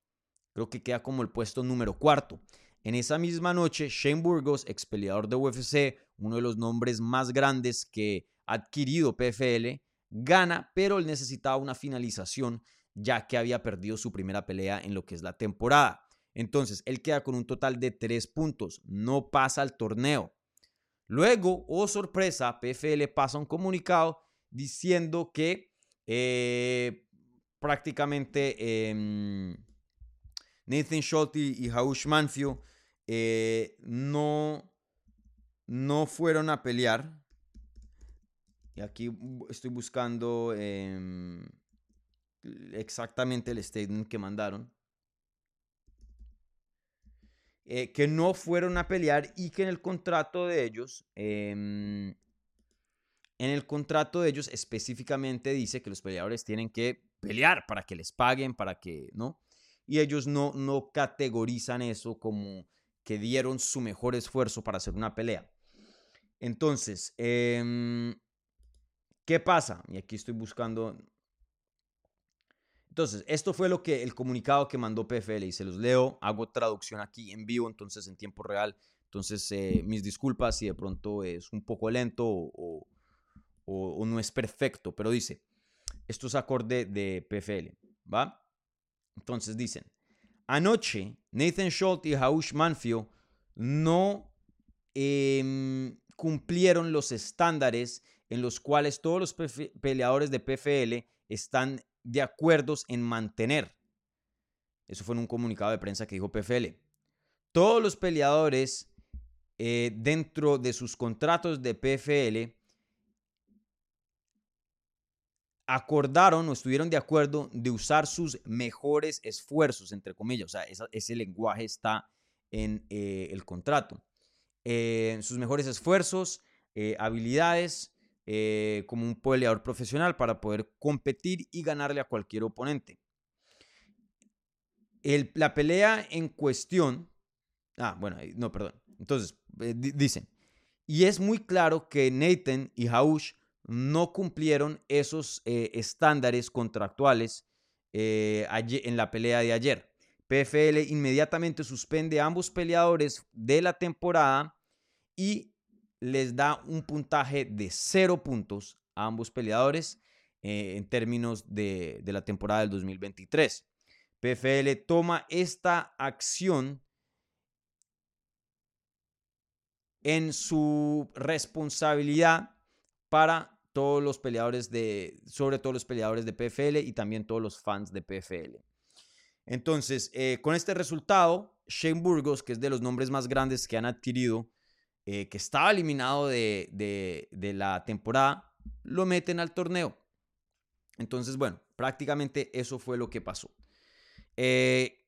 Creo que queda como el puesto número cuarto. En esa misma noche, Shane Burgos, ex peleador de UFC, uno de los nombres más grandes que ha adquirido PFL, gana, pero él necesitaba una finalización ya que había perdido su primera pelea en lo que es la temporada. Entonces, él queda con un total de tres puntos, no pasa al torneo. Luego, oh sorpresa, PFL pasa un comunicado diciendo que eh, prácticamente em, Nathan Schulte y Haush Manfio eh, no, no fueron a pelear. Y aquí estoy buscando em, exactamente el statement que mandaron. Eh, que no fueron a pelear y que en el contrato de ellos, em, en el contrato de ellos específicamente dice que los peleadores tienen que pelear para que les paguen, para que, ¿no? Y ellos no, no categorizan eso como que dieron su mejor esfuerzo para hacer una pelea. Entonces, em, ¿qué pasa? Y aquí estoy buscando, entonces, esto fue lo que el comunicado que mandó PFL y se los leo, hago traducción aquí en vivo, entonces en tiempo real. Entonces, eh, mis disculpas si de pronto es un poco lento o, no es perfecto, pero dice, esto es acorde de PFL, ¿va? Entonces dicen, anoche Nathan Schultz y Haush Manfio no em, cumplieron los estándares en los cuales todos los peleadores de PFL están de acuerdos en mantener. Eso fue en un comunicado de prensa que dijo PFL. Todos los peleadores eh, dentro de sus contratos de PFL acordaron o estuvieron de acuerdo de usar sus mejores esfuerzos, entre comillas. O sea, ese lenguaje está en eh, el contrato. Eh, sus mejores esfuerzos, habilidades, eh, como un peleador profesional para poder competir y ganarle a cualquier oponente. la pelea en cuestión, ah, bueno, no, perdón. Entonces, eh, dicen, y es muy claro que Nathan y Haush no cumplieron esos eh, estándares contractuales en la pelea de ayer. PFL inmediatamente suspende a ambos peleadores de la temporada y les da un puntaje de cero puntos a ambos peleadores eh, en términos de, la temporada del 2023. PFL toma esta acción en su responsabilidad para todos los peleadores de, sobre todo los peleadores de PFL y también todos los fans de PFL. Entonces, eh, con este resultado, Shane Burgos, que es de los nombres más grandes que han adquirido eh, que estaba eliminado de, la temporada, lo meten al torneo. Entonces, bueno, prácticamente eso fue lo que pasó. Eh,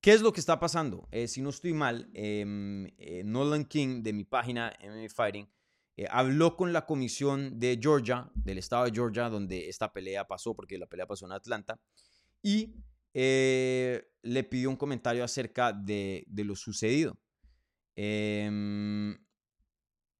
¿Qué es lo que está pasando? Eh, si no estoy mal, em, Nolan King de mi página MMA Fighting habló con la comisión de Georgia, del estado de Georgia, donde esta pelea pasó, porque la pelea pasó en Atlanta, y le pidió un comentario acerca de, de lo sucedido.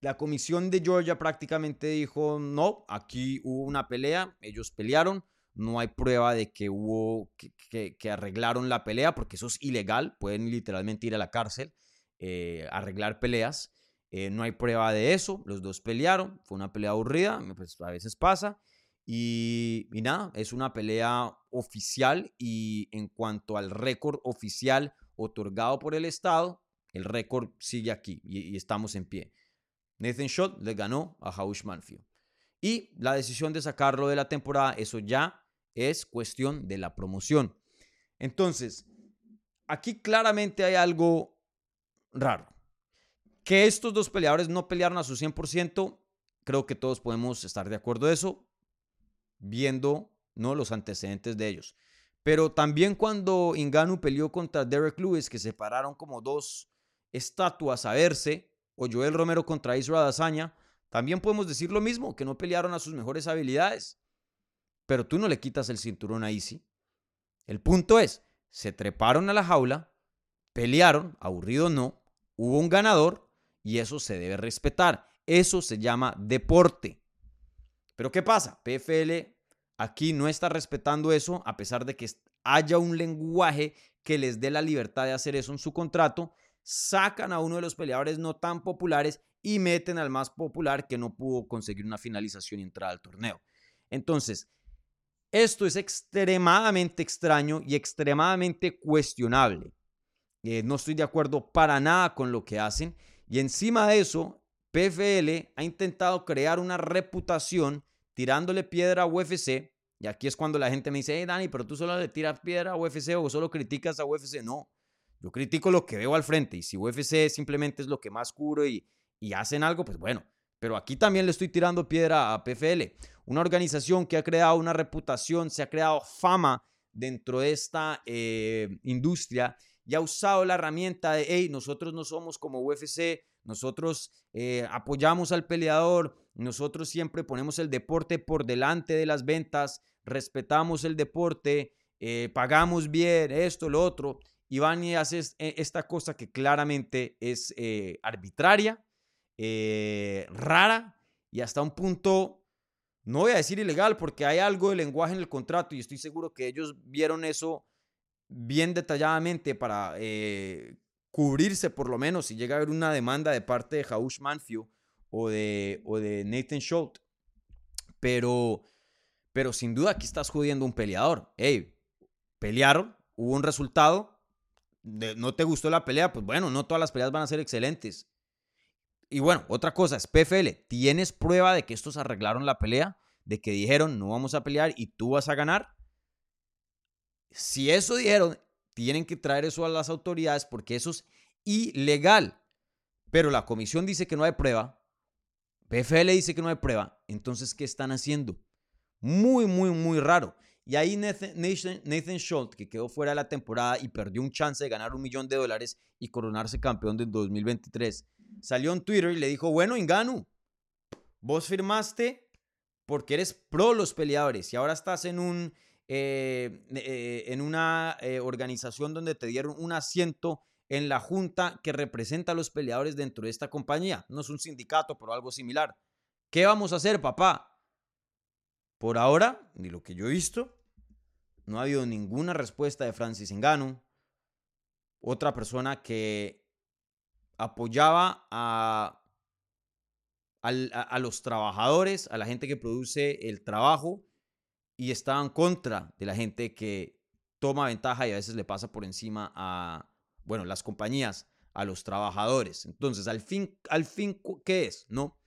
La comisión de Georgia prácticamente dijo, no, aquí hubo una pelea, ellos pelearon, no hay prueba de que hubo, que, arreglaron la pelea, porque eso es ilegal, pueden literalmente ir a la cárcel, eh, arreglar peleas. Eh, no hay prueba de eso, los dos pelearon, fue una pelea aburrida, pues a veces pasa. Y, nada, es una pelea oficial y en cuanto al récord oficial otorgado por el Estado, el récord sigue aquí y estamos en pie. Nathan Schott le ganó a Haush Manfio. Y la decisión de sacarlo de la temporada, eso ya es cuestión de la promoción. Entonces, aquí claramente hay algo raro. Que estos dos peleadores no pelearon a su 100%, creo que todos podemos estar de acuerdo de eso, viendo ¿no? los antecedentes de ellos. Pero también cuando Inganu peleó contra Derek Lewis, que se pararon como dos estatuas a verse, o Joel Romero contra Israel Azaña, también podemos decir lo mismo, que no pelearon a sus mejores habilidades. pero tú no le quitas el cinturón a Easy. El punto es, se treparon a la jaula, pelearon, aburrido no, hubo un ganador y eso se debe respetar. Eso se llama deporte. Pero ¿qué pasa? PFL aquí no está respetando eso a pesar de que haya un lenguaje que les dé la libertad de hacer eso en su contrato. Sacan a uno de los peleadores no tan populares y meten al más popular que no pudo conseguir una finalización y entrar al torneo. Entonces, esto es extremadamente extraño y extremadamente cuestionable. Eh, no estoy de acuerdo para nada con lo que hacen. Y encima de eso, PFL ha intentado crear una reputación tirándole piedra a UFC. Y aquí es cuando la gente me dice, hey Dani, pero tú solo le tiras piedra a UFC o solo criticas a UFC. No, yo critico lo que veo al frente. Y si UFC simplemente es lo que más curo y, hacen algo, pues bueno. Pero aquí también le estoy tirando piedra a PFL. Una organización que ha creado una reputación, se ha creado fama dentro de esta eh, industria y ha usado la herramienta de, hey, nosotros no somos como UFC, nosotros eh, apoyamos al peleador, nosotros siempre ponemos el deporte por delante de las ventas, respetamos el deporte, eh, pagamos bien, esto, lo otro. Y van y hace esta cosa que claramente es arbitraria, rara y hasta un punto no voy a decir ilegal porque hay algo de lenguaje en el contrato y estoy seguro que ellos vieron eso bien detalladamente para eh, cubrirse por lo menos si llega a haber una demanda de parte de Haush Manfield o de, o de Nathan Schultz. Pero, pero sin duda aquí estás jodiendo un peleador. Hey, pelearon, hubo un resultado, no te gustó la pelea, pues bueno, no todas las peleas van a ser excelentes. Y bueno, otra cosa es PFL. ¿Tienes prueba de que estos arreglaron la pelea? De que dijeron no vamos a pelear y tú vas a ganar. Si eso dijeron, tienen que traer eso a las autoridades porque eso es ilegal. Pero la comisión dice que no hay prueba. PFL dice que no hay prueba. Entonces, ¿qué están haciendo? Muy, muy, muy raro. Y ahí Nathan, Schultz, que quedó fuera de la temporada y perdió un chance de ganar un millón de dólares y coronarse campeón del 2023, salió en Twitter y le dijo, bueno, Inganu, vos firmaste porque eres pro los peleadores y ahora estás en, un, eh, eh, en una eh, organización donde te dieron un asiento en la junta que representa a los peleadores dentro de esta compañía. No es un sindicato, pero algo similar. ¿Qué vamos a hacer, papá? Por ahora, ni lo que yo he visto, no ha habido ninguna respuesta de Francis Engano, otra persona que apoyaba a, a, los trabajadores, a la gente que produce el trabajo y estaba en contra de la gente que toma ventaja y a veces le pasa por encima a, bueno, las compañías, a los trabajadores. Entonces, al fin, al fin ¿qué es? ¿No?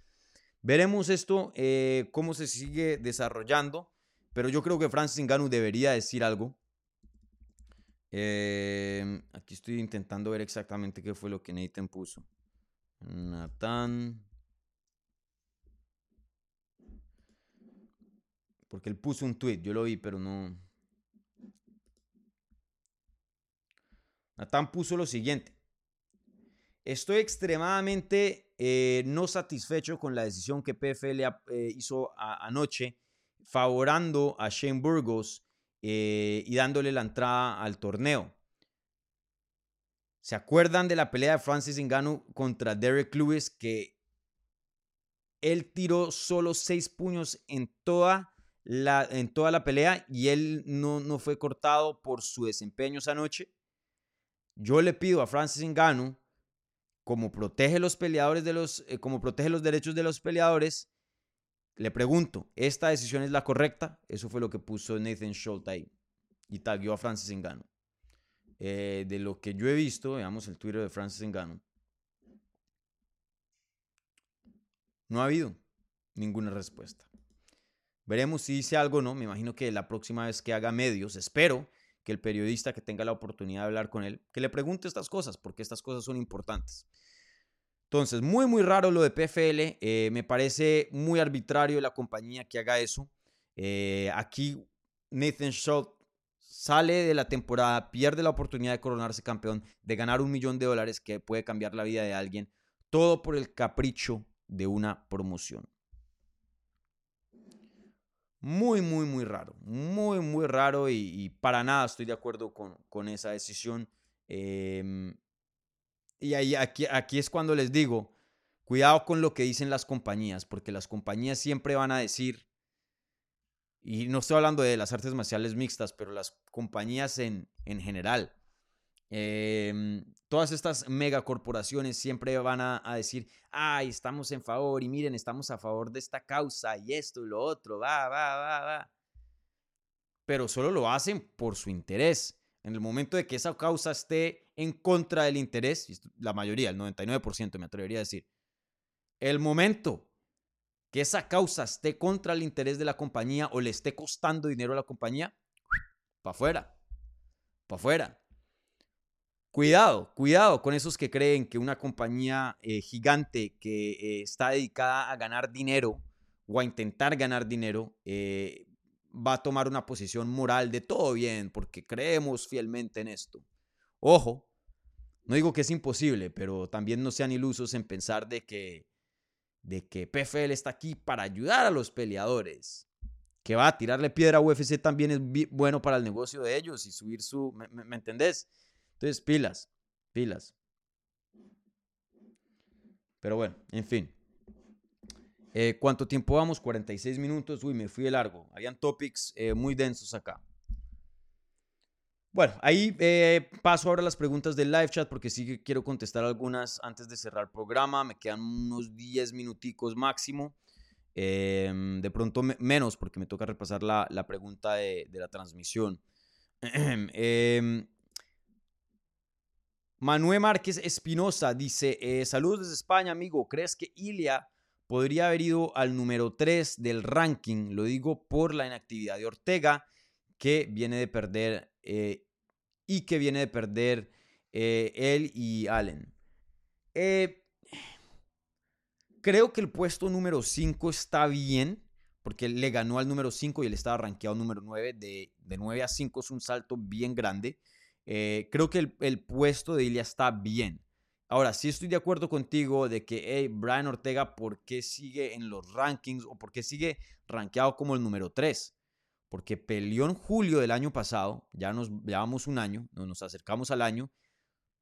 Veremos esto, eh, cómo se sigue desarrollando, pero yo creo que Francis Ngannou debería decir algo Em, aquí estoy intentando ver exactamente qué fue lo que Nathan puso. Nathan. Porque él puso un tweet, yo lo vi, pero no. Nathan puso lo siguiente. Estoy extremadamente eh, no satisfecho con la decisión que PFL eh, hizo anoche, favorando a Shane Burgos eh, y dándole la entrada al torneo. ¿Se acuerdan de la pelea de Francis Ngannou contra Derek Lewis que él tiró solo seis puños en toda la, en toda la pelea y él no, no fue cortado por su desempeño esa noche? Yo le pido a Francis Ngannou, como protege los peleadores de los, eh, como protege los derechos de los peleadores, le pregunto, ¿esta decisión es la correcta? Eso fue lo que puso Nathan Schultz ahí y tagueó a Francis Ngannou. Eh, de lo que yo he visto, veamos el Twitter de Francis Ngannou, no ha habido ninguna respuesta. Veremos si dice algo o no. Me imagino que la próxima vez que haga medios, espero que el periodista que tenga la oportunidad de hablar con él, que le pregunte estas cosas, porque estas cosas son importantes. Entonces, muy, muy raro lo de PFL. Eh, me parece muy arbitrario la compañía que haga eso. Eh, aquí Nathan Schultz sale de la temporada, pierde la oportunidad de coronarse campeón, de ganar un millón de dólares que puede cambiar la vida de alguien. Todo por el capricho de una promoción. Muy, muy, muy raro. Muy, muy raro y, para nada estoy de acuerdo con, esa decisión. Em, y ahí, aquí, aquí es cuando les digo, cuidado con lo que dicen las compañías, porque las compañías siempre van a decir, y no estoy hablando de las artes marciales mixtas, pero las compañías en, en general, Em, todas estas megacorporaciones siempre van a, decir, ay, estamos en favor y miren, estamos a favor de esta causa y esto y lo otro, va, va, va, va. Pero solo lo hacen por su interés. En el momento de que esa causa esté en contra del interés, la mayoría, el 99% me atrevería a decir, el momento que esa causa esté contra el interés de la compañía o le esté costando dinero a la compañía, para afuera, para afuera. Cuidado, cuidado con esos que creen que una compañía eh, gigante que eh, está dedicada a ganar dinero o a intentar ganar dinero eh, va a tomar una posición moral de todo bien porque creemos fielmente en esto. Ojo, no digo que es imposible, pero también no sean ilusos en pensar de que, de que PFL está aquí para ayudar a los peleadores. Que va a tirarle piedra a UFC también es bueno para el negocio de ellos y subir su... ¿Me, me entendés? Entonces, pilas, pilas. Pero bueno, en fin. Eh, ¿Cuánto tiempo vamos? 46 minutos. Uy, me fui de largo. Habían topics eh, muy densos acá. Bueno, ahí eh, paso ahora las preguntas del live chat porque sí que quiero contestar algunas antes de cerrar el programa. Me quedan unos 10 minuticos máximo. Em, de pronto menos porque me toca repasar la, la pregunta de, de, la transmisión. <clears throat> Manuel Márquez Espinosa dice, eh, saludos desde España, amigo. ¿Crees que Ilia podría haber ido al número 3 del ranking? Lo digo por la inactividad de Ortega, que viene de perder eh, y que viene de perder eh, él y Allen. creo que el puesto número 5 está bien, porque le ganó al número 5 y él estaba rankeado número 9. De, de 9 a 5 es un salto bien grande. Eh, creo que el, puesto de Ilya está bien. Ahora, sí estoy de acuerdo contigo de que hey, Brian Ortega, ¿por qué sigue en los rankings o por qué sigue rankeado como el número 3? Porque peleó en julio del año pasado, ya nos llevamos un año, nos acercamos al año,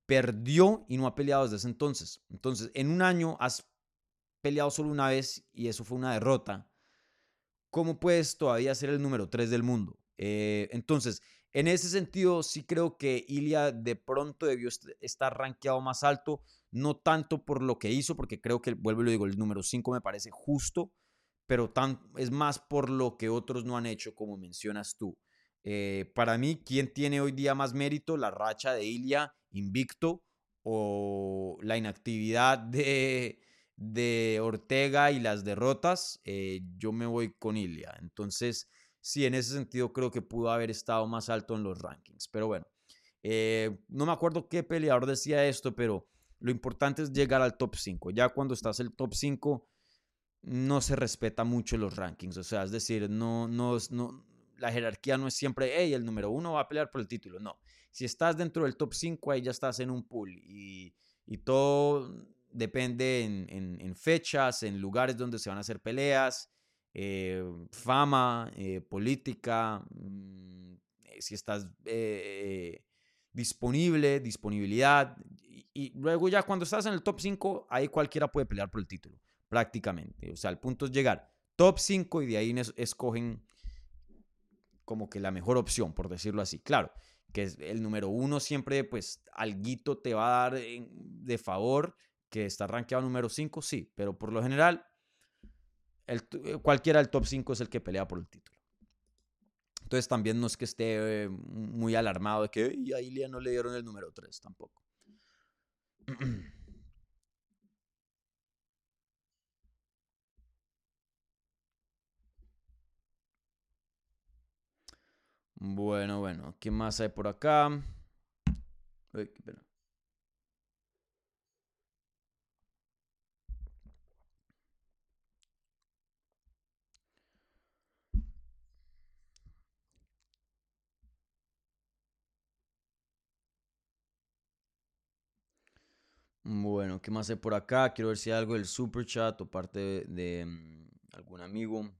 perdió y no ha peleado desde ese entonces. Entonces, en un año has peleado solo una vez y eso fue una derrota. ¿Cómo puedes todavía ser el número 3 del mundo? Eh, entonces, en ese sentido, sí creo que Ilia de pronto debió estar rankeado más alto, no tanto por lo que hizo, porque creo que, vuelvo y lo digo, el número 5 me parece justo, pero tan, es más por lo que otros no han hecho, como mencionas tú. Eh, para mí, ¿quién tiene hoy día más mérito? La racha de Ilia invicto o la inactividad de, Ortega y las derrotas. Eh, yo me voy con Ilia. Entonces, sí, en ese sentido creo que pudo haber estado más alto en los rankings. Pero bueno, eh, no me acuerdo qué peleador decía esto, pero lo importante es llegar al top 5. Ya cuando estás en el top 5, no se respeta mucho los rankings. O sea, es decir, no, no, no, la jerarquía no es siempre, hey, el número uno va a pelear por el título. No. Si estás dentro del top 5, ahí ya estás en un pool. Y, todo depende en, en, fechas, en lugares donde se van a hacer peleas. Eh, fama, eh, política, mm, eh, si estás disponible, disponibilidad. Y, luego ya cuando estás en el top 5, ahí cualquiera puede pelear por el título, prácticamente. O sea, el punto es llegar top 5 y de ahí escogen como que la mejor opción, por decirlo así. Claro, que es el número uno siempre, pues, alguito te va a dar de favor que está rankeado número 5, sí, pero por lo general eh, cualquiera del top 5 es el que pelea por el título. Entonces también no es que esté eh, muy alarmado de que a Ilia no le dieron el número 3 tampoco. <clears throat> Bueno, bueno, ¿qué más hay por acá? Uy, qué pena. Bueno, ¿qué más hay por acá? Quiero ver si hay algo del super chat o parte de, mm, algún amigo.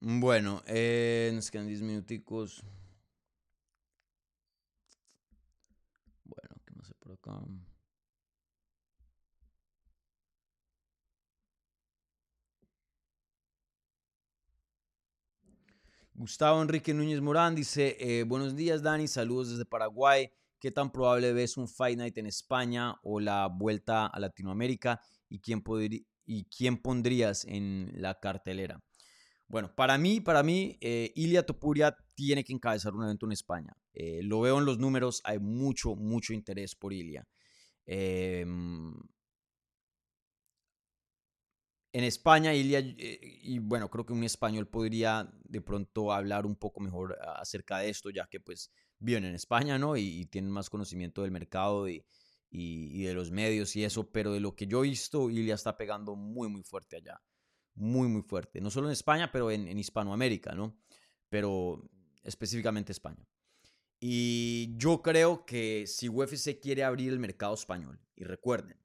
Bueno, eh, nos quedan 10 minuticos. Gustavo Enrique Núñez Morán dice, eh, buenos días Dani, saludos desde Paraguay. ¿Qué tan probable ves un Fight Night en España o la vuelta a Latinoamérica? ¿Y quién, y quién pondrías en la cartelera? Bueno, para mí, para mí, eh, Ilia Topuria tiene que encabezar un evento en España. Eh, lo veo en los números, hay mucho, mucho interés por Ilia. Em, en España, Ilia, eh, y bueno, creo que un español podría de pronto hablar un poco mejor acerca de esto, ya que pues viven en España, ¿no? Y, tienen más conocimiento del mercado y, y, de los medios y eso, pero de lo que yo he visto, Ilia está pegando muy, muy fuerte allá muy, muy fuerte. No solo en España, pero en, Hispanoamérica, ¿no? Pero específicamente España. Y yo creo que si UFC quiere abrir el mercado español, y recuerden,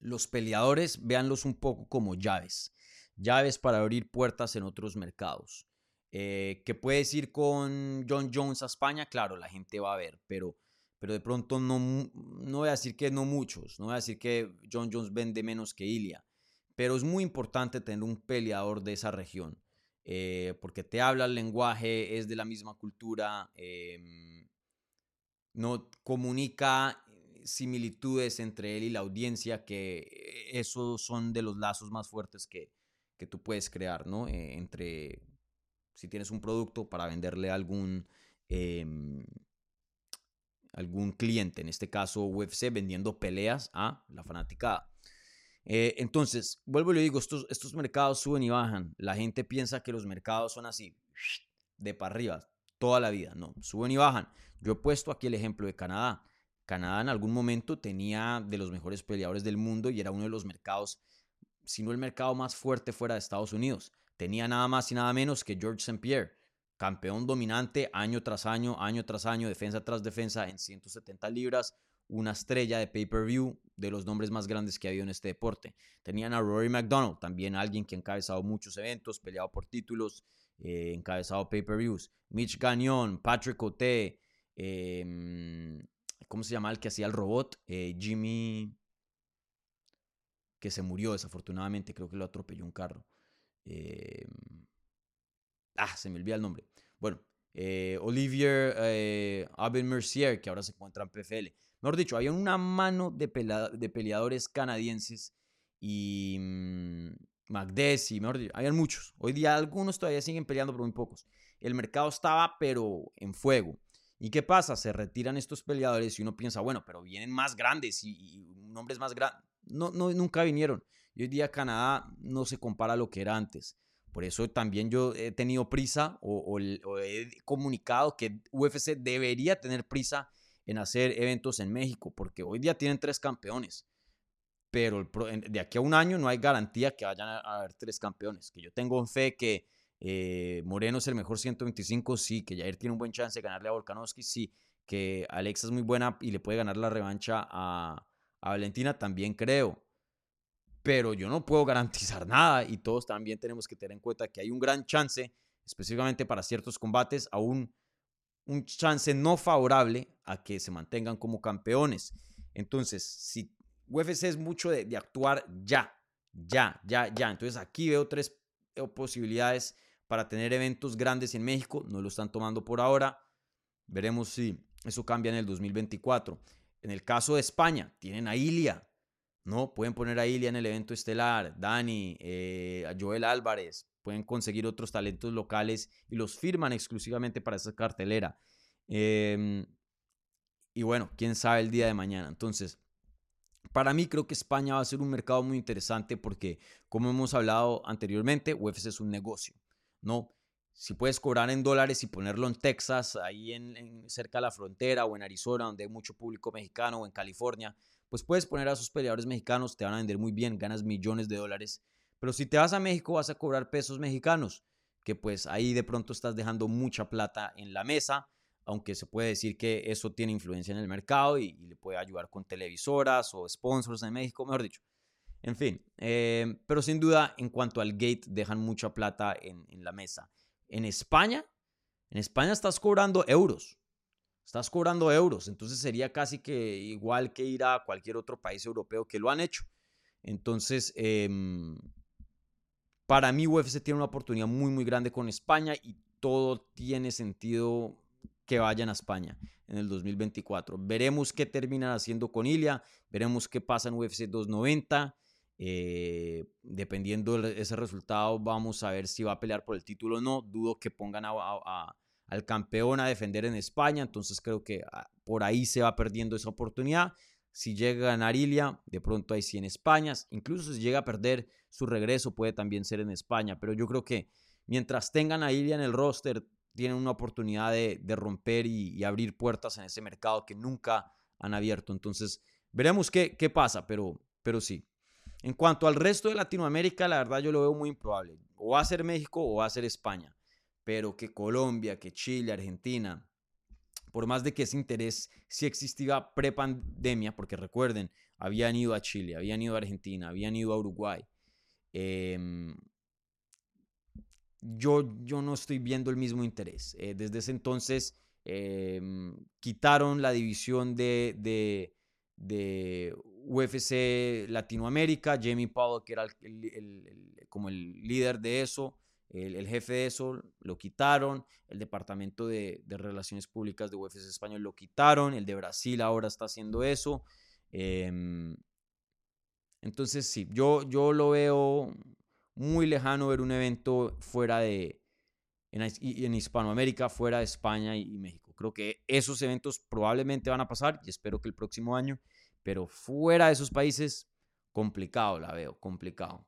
los peleadores, véanlos un poco como llaves. Llaves para abrir puertas en otros mercados. Eh, que puedes ir con John Jones a España, claro, la gente va a ver, pero, pero de pronto no, no voy a decir que no muchos, no voy a decir que John Jones vende menos que Ilia, pero es muy importante tener un peleador de esa región, eh, porque te habla el lenguaje, es de la misma cultura, em, no comunica similitudes entre él y la audiencia, que esos son de los lazos más fuertes que, que tú puedes crear, ¿no? Eh, entre, si tienes un producto para venderle a algún, em, algún cliente, en este caso UFC, vendiendo peleas a la fanática eh, entonces, vuelvo y le digo, estos, mercados suben y bajan. La gente piensa que los mercados son así, de para arriba, toda la vida. No, suben y bajan. Yo he puesto aquí el ejemplo de Canadá. Canadá en algún momento tenía de los mejores peleadores del mundo y era uno de los mercados, si no el mercado más fuerte fuera de Estados Unidos. Tenía nada más y nada menos que George St. Pierre, campeón dominante año tras año, año tras año, defensa tras defensa en 170 libras, una estrella de pay-per-view de los nombres más grandes que ha habido en este deporte. Tenían a Rory McDonald, también alguien que ha encabezado muchos eventos, peleado por títulos, eh, encabezado pay-per-views. Mitch Gagnon, Patrick Ote, em, ¿cómo se llama el que hacía el robot? Eh, Jimmy, que se murió desafortunadamente, creo que lo atropelló un carro. Em, ah, se me olvida el nombre. Bueno, eh, Olivier Abel Mercier, que ahora se encuentra en PFL. Mejor dicho, había una mano de, peleadores canadienses y mmm, y mejor dicho, habían muchos. Hoy día algunos todavía siguen peleando, pero muy pocos. El mercado estaba, pero en fuego. ¿Y qué pasa? Se retiran estos peleadores y uno piensa, bueno, pero vienen más grandes y, nombres más grandes. No, nunca vinieron. Y hoy día Canadá no se compara a lo que era antes. Por eso también yo he tenido prisa o he comunicado que UFC debería tener prisa en hacer eventos en México, porque hoy día tienen tres campeones, pero de aquí a un año no hay garantía que vayan a haber tres campeones. Que yo tengo fe que eh, Moreno es el mejor 125, sí, que Jair tiene un buen chance de ganarle a Volkanovski, sí, que Alexa es muy buena y le puede ganar la revancha a, a Valentina, también creo. Pero yo no puedo garantizar <laughs> nada y todos también tenemos que tener en cuenta que hay un gran chance, específicamente para ciertos combates, aún un chance no favorable a que se mantengan como campeones. Entonces, si UFC es mucho de, actuar ya, ya, ya, ya. Entonces aquí veo tres eh, posibilidades para tener eventos grandes en México. No lo están tomando por ahora. Veremos si eso cambia en el 2024. En el caso de España, tienen a Ilia. ¿no? Pueden poner a Ilia en el evento estelar, Dani, eh, a Joel Álvarez, pueden conseguir otros talentos locales y los firman exclusivamente para esa cartelera. Em, y bueno, quién sabe el día de mañana. Entonces, para mí creo que España va a ser un mercado muy interesante porque, como hemos hablado anteriormente, UFC es un negocio, ¿no? Si puedes cobrar en dólares y ponerlo en Texas, ahí en, cerca de la frontera, o en Arizona, donde hay mucho público mexicano, o en California, pues puedes poner a esos peleadores mexicanos, te van a vender muy bien, ganas millones de dólares pero si te vas a México vas a cobrar pesos mexicanos, que pues ahí de pronto estás dejando mucha plata en la mesa, aunque se puede decir que eso tiene influencia en el mercado y, le puede ayudar con televisoras o sponsors en México, mejor dicho. En fin, eh, pero sin duda, en cuanto al gate, dejan mucha plata en, la mesa. En España, en España estás cobrando euros. Estás cobrando euros. Entonces sería casi que igual que ir a cualquier otro país europeo que lo han hecho. Entonces, em, para mí UFC tiene una oportunidad muy, muy grande con España y todo tiene sentido que vayan a España en el 2024. Veremos qué terminan haciendo con Ilia, veremos qué pasa en UFC 290. Eh, dependiendo de ese resultado, vamos a ver si va a pelear por el título o no. Dudo que pongan al campeón a defender en España, entonces creo que ah, por ahí se va perdiendo esa oportunidad. Si llega a ganar Ilia, de pronto hay sí en España. Incluso si llega a perder su regreso, puede también ser en España. Pero yo creo que mientras tengan a Ilia en el roster, tienen una oportunidad de, romper y, abrir puertas en ese mercado que nunca han abierto. Entonces, veremos qué, qué pasa, pero, pero sí. En cuanto al resto de Latinoamérica, la verdad yo lo veo muy improbable. O va a ser México o va a ser España. Pero que Colombia, que Chile, Argentina, por más de que ese interés sí existía pre-pandemia, porque recuerden, habían ido a Chile, habían ido a Argentina, habían ido a Uruguay. Em, yo, yo no estoy viendo el mismo interés. Eh, desde ese entonces em, quitaron la división de, de, UFC Latinoamérica. Jamie Powell, que era como el líder de eso, el, jefe de eso lo quitaron, el departamento de, relaciones públicas de UFC Español lo quitaron, el de Brasil ahora está haciendo eso. Em, entonces sí, yo, yo lo veo muy lejano ver un evento fuera de, en, Hispanoamérica, fuera de España y, México. Creo que esos eventos probablemente van a pasar y espero que el próximo año, pero fuera de esos países, complicado la veo, complicado.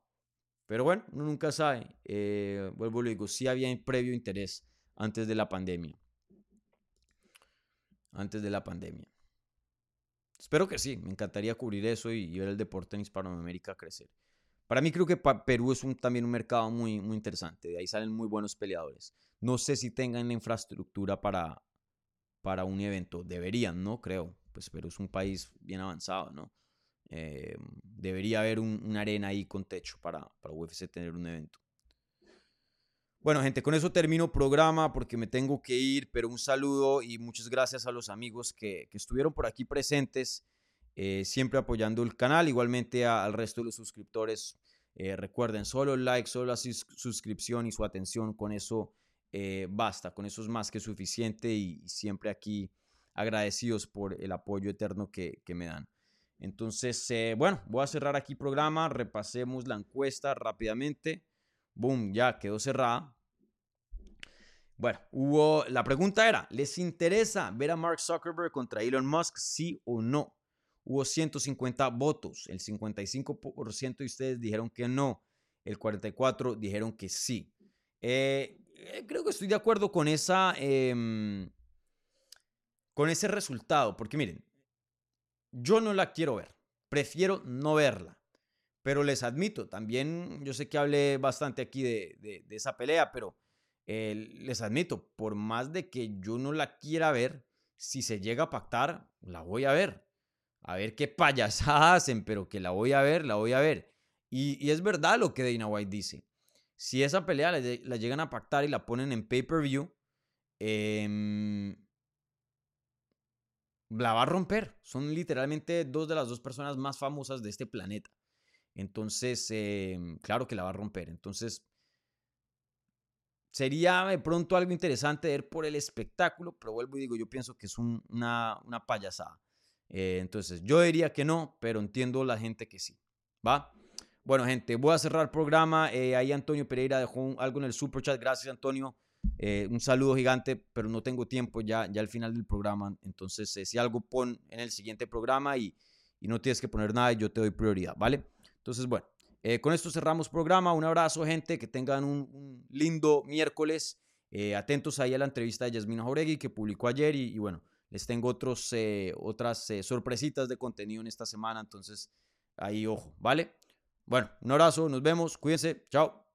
Pero bueno, uno nunca sabe. Eh, vuelvo y digo, sí había previo interés antes de la pandemia. Antes de la pandemia. Espero que sí, me encantaría cubrir eso y, ver el deporte en Hispanoamérica crecer. Para mí creo que Perú es un, también un mercado muy, muy interesante, de ahí salen muy buenos peleadores. No sé si tengan la infraestructura para, para un evento, deberían, ¿no? Creo, pues Perú es un país bien avanzado, ¿no? Eh, debería haber una arena ahí con techo para, para UFC tener un evento. Bueno, gente, con eso termino programa porque me tengo que ir, pero un saludo y muchas gracias a los amigos que, que estuvieron por aquí presentes, eh, siempre apoyando el canal, igualmente al resto de los suscriptores. Eh, recuerden, solo el like, solo la suscripción y su atención, con eso basta, con eso es más que suficiente y, siempre aquí agradecidos por el apoyo eterno que, que me dan. Entonces, eh, bueno, voy a cerrar aquí programa, repasemos la encuesta rápidamente. Boom, ya quedó cerrada. Bueno, hubo, la pregunta era, ¿les interesa ver a Mark Zuckerberg contra Elon Musk, sí o no? Hubo 150 votos, el 55% de ustedes dijeron que no, el 44% dijeron que sí. Eh, eh, creo que estoy de acuerdo con esa, em, con ese resultado, porque miren, yo no la quiero ver, prefiero no verla. Pero les admito, también yo sé que hablé bastante aquí de, esa pelea, pero eh, les admito, por más de que yo no la quiera ver, si se llega a pactar, la voy a ver. A ver qué payasas hacen, pero que la voy a ver, la voy a ver. Y, es verdad lo que Dana White dice. Si esa pelea la, la llegan a pactar y la ponen en pay-per-view, eh, la va a romper. Son literalmente dos de las dos personas más famosas de este planeta. Entonces, em, claro que la va a romper. Entonces, sería de pronto algo interesante ver por el espectáculo, pero vuelvo y digo, yo pienso que es una, una, payasada. Eh, entonces, yo diría que no, pero entiendo la gente que sí. ¿Va? Bueno, gente, voy a cerrar el programa. Eh, ahí Antonio Pereira dejó algo en el super chat. Gracias, Antonio. Eh, un saludo gigante, pero no tengo tiempo ya, ya al final del programa. Entonces, eh, si algo pon en el siguiente programa y, y, no tienes que poner nada, yo te doy prioridad, ¿vale? Entonces, bueno, eh, con esto cerramos programa. Un abrazo, gente, que tengan un, lindo miércoles. atentos ahí a la entrevista de Yasmina Jauregui que publicó ayer y, y bueno, les tengo otros, otras sorpresitas de contenido en esta semana. Entonces, ahí ojo, ¿vale? Bueno, un abrazo, nos vemos, cuídense, chao.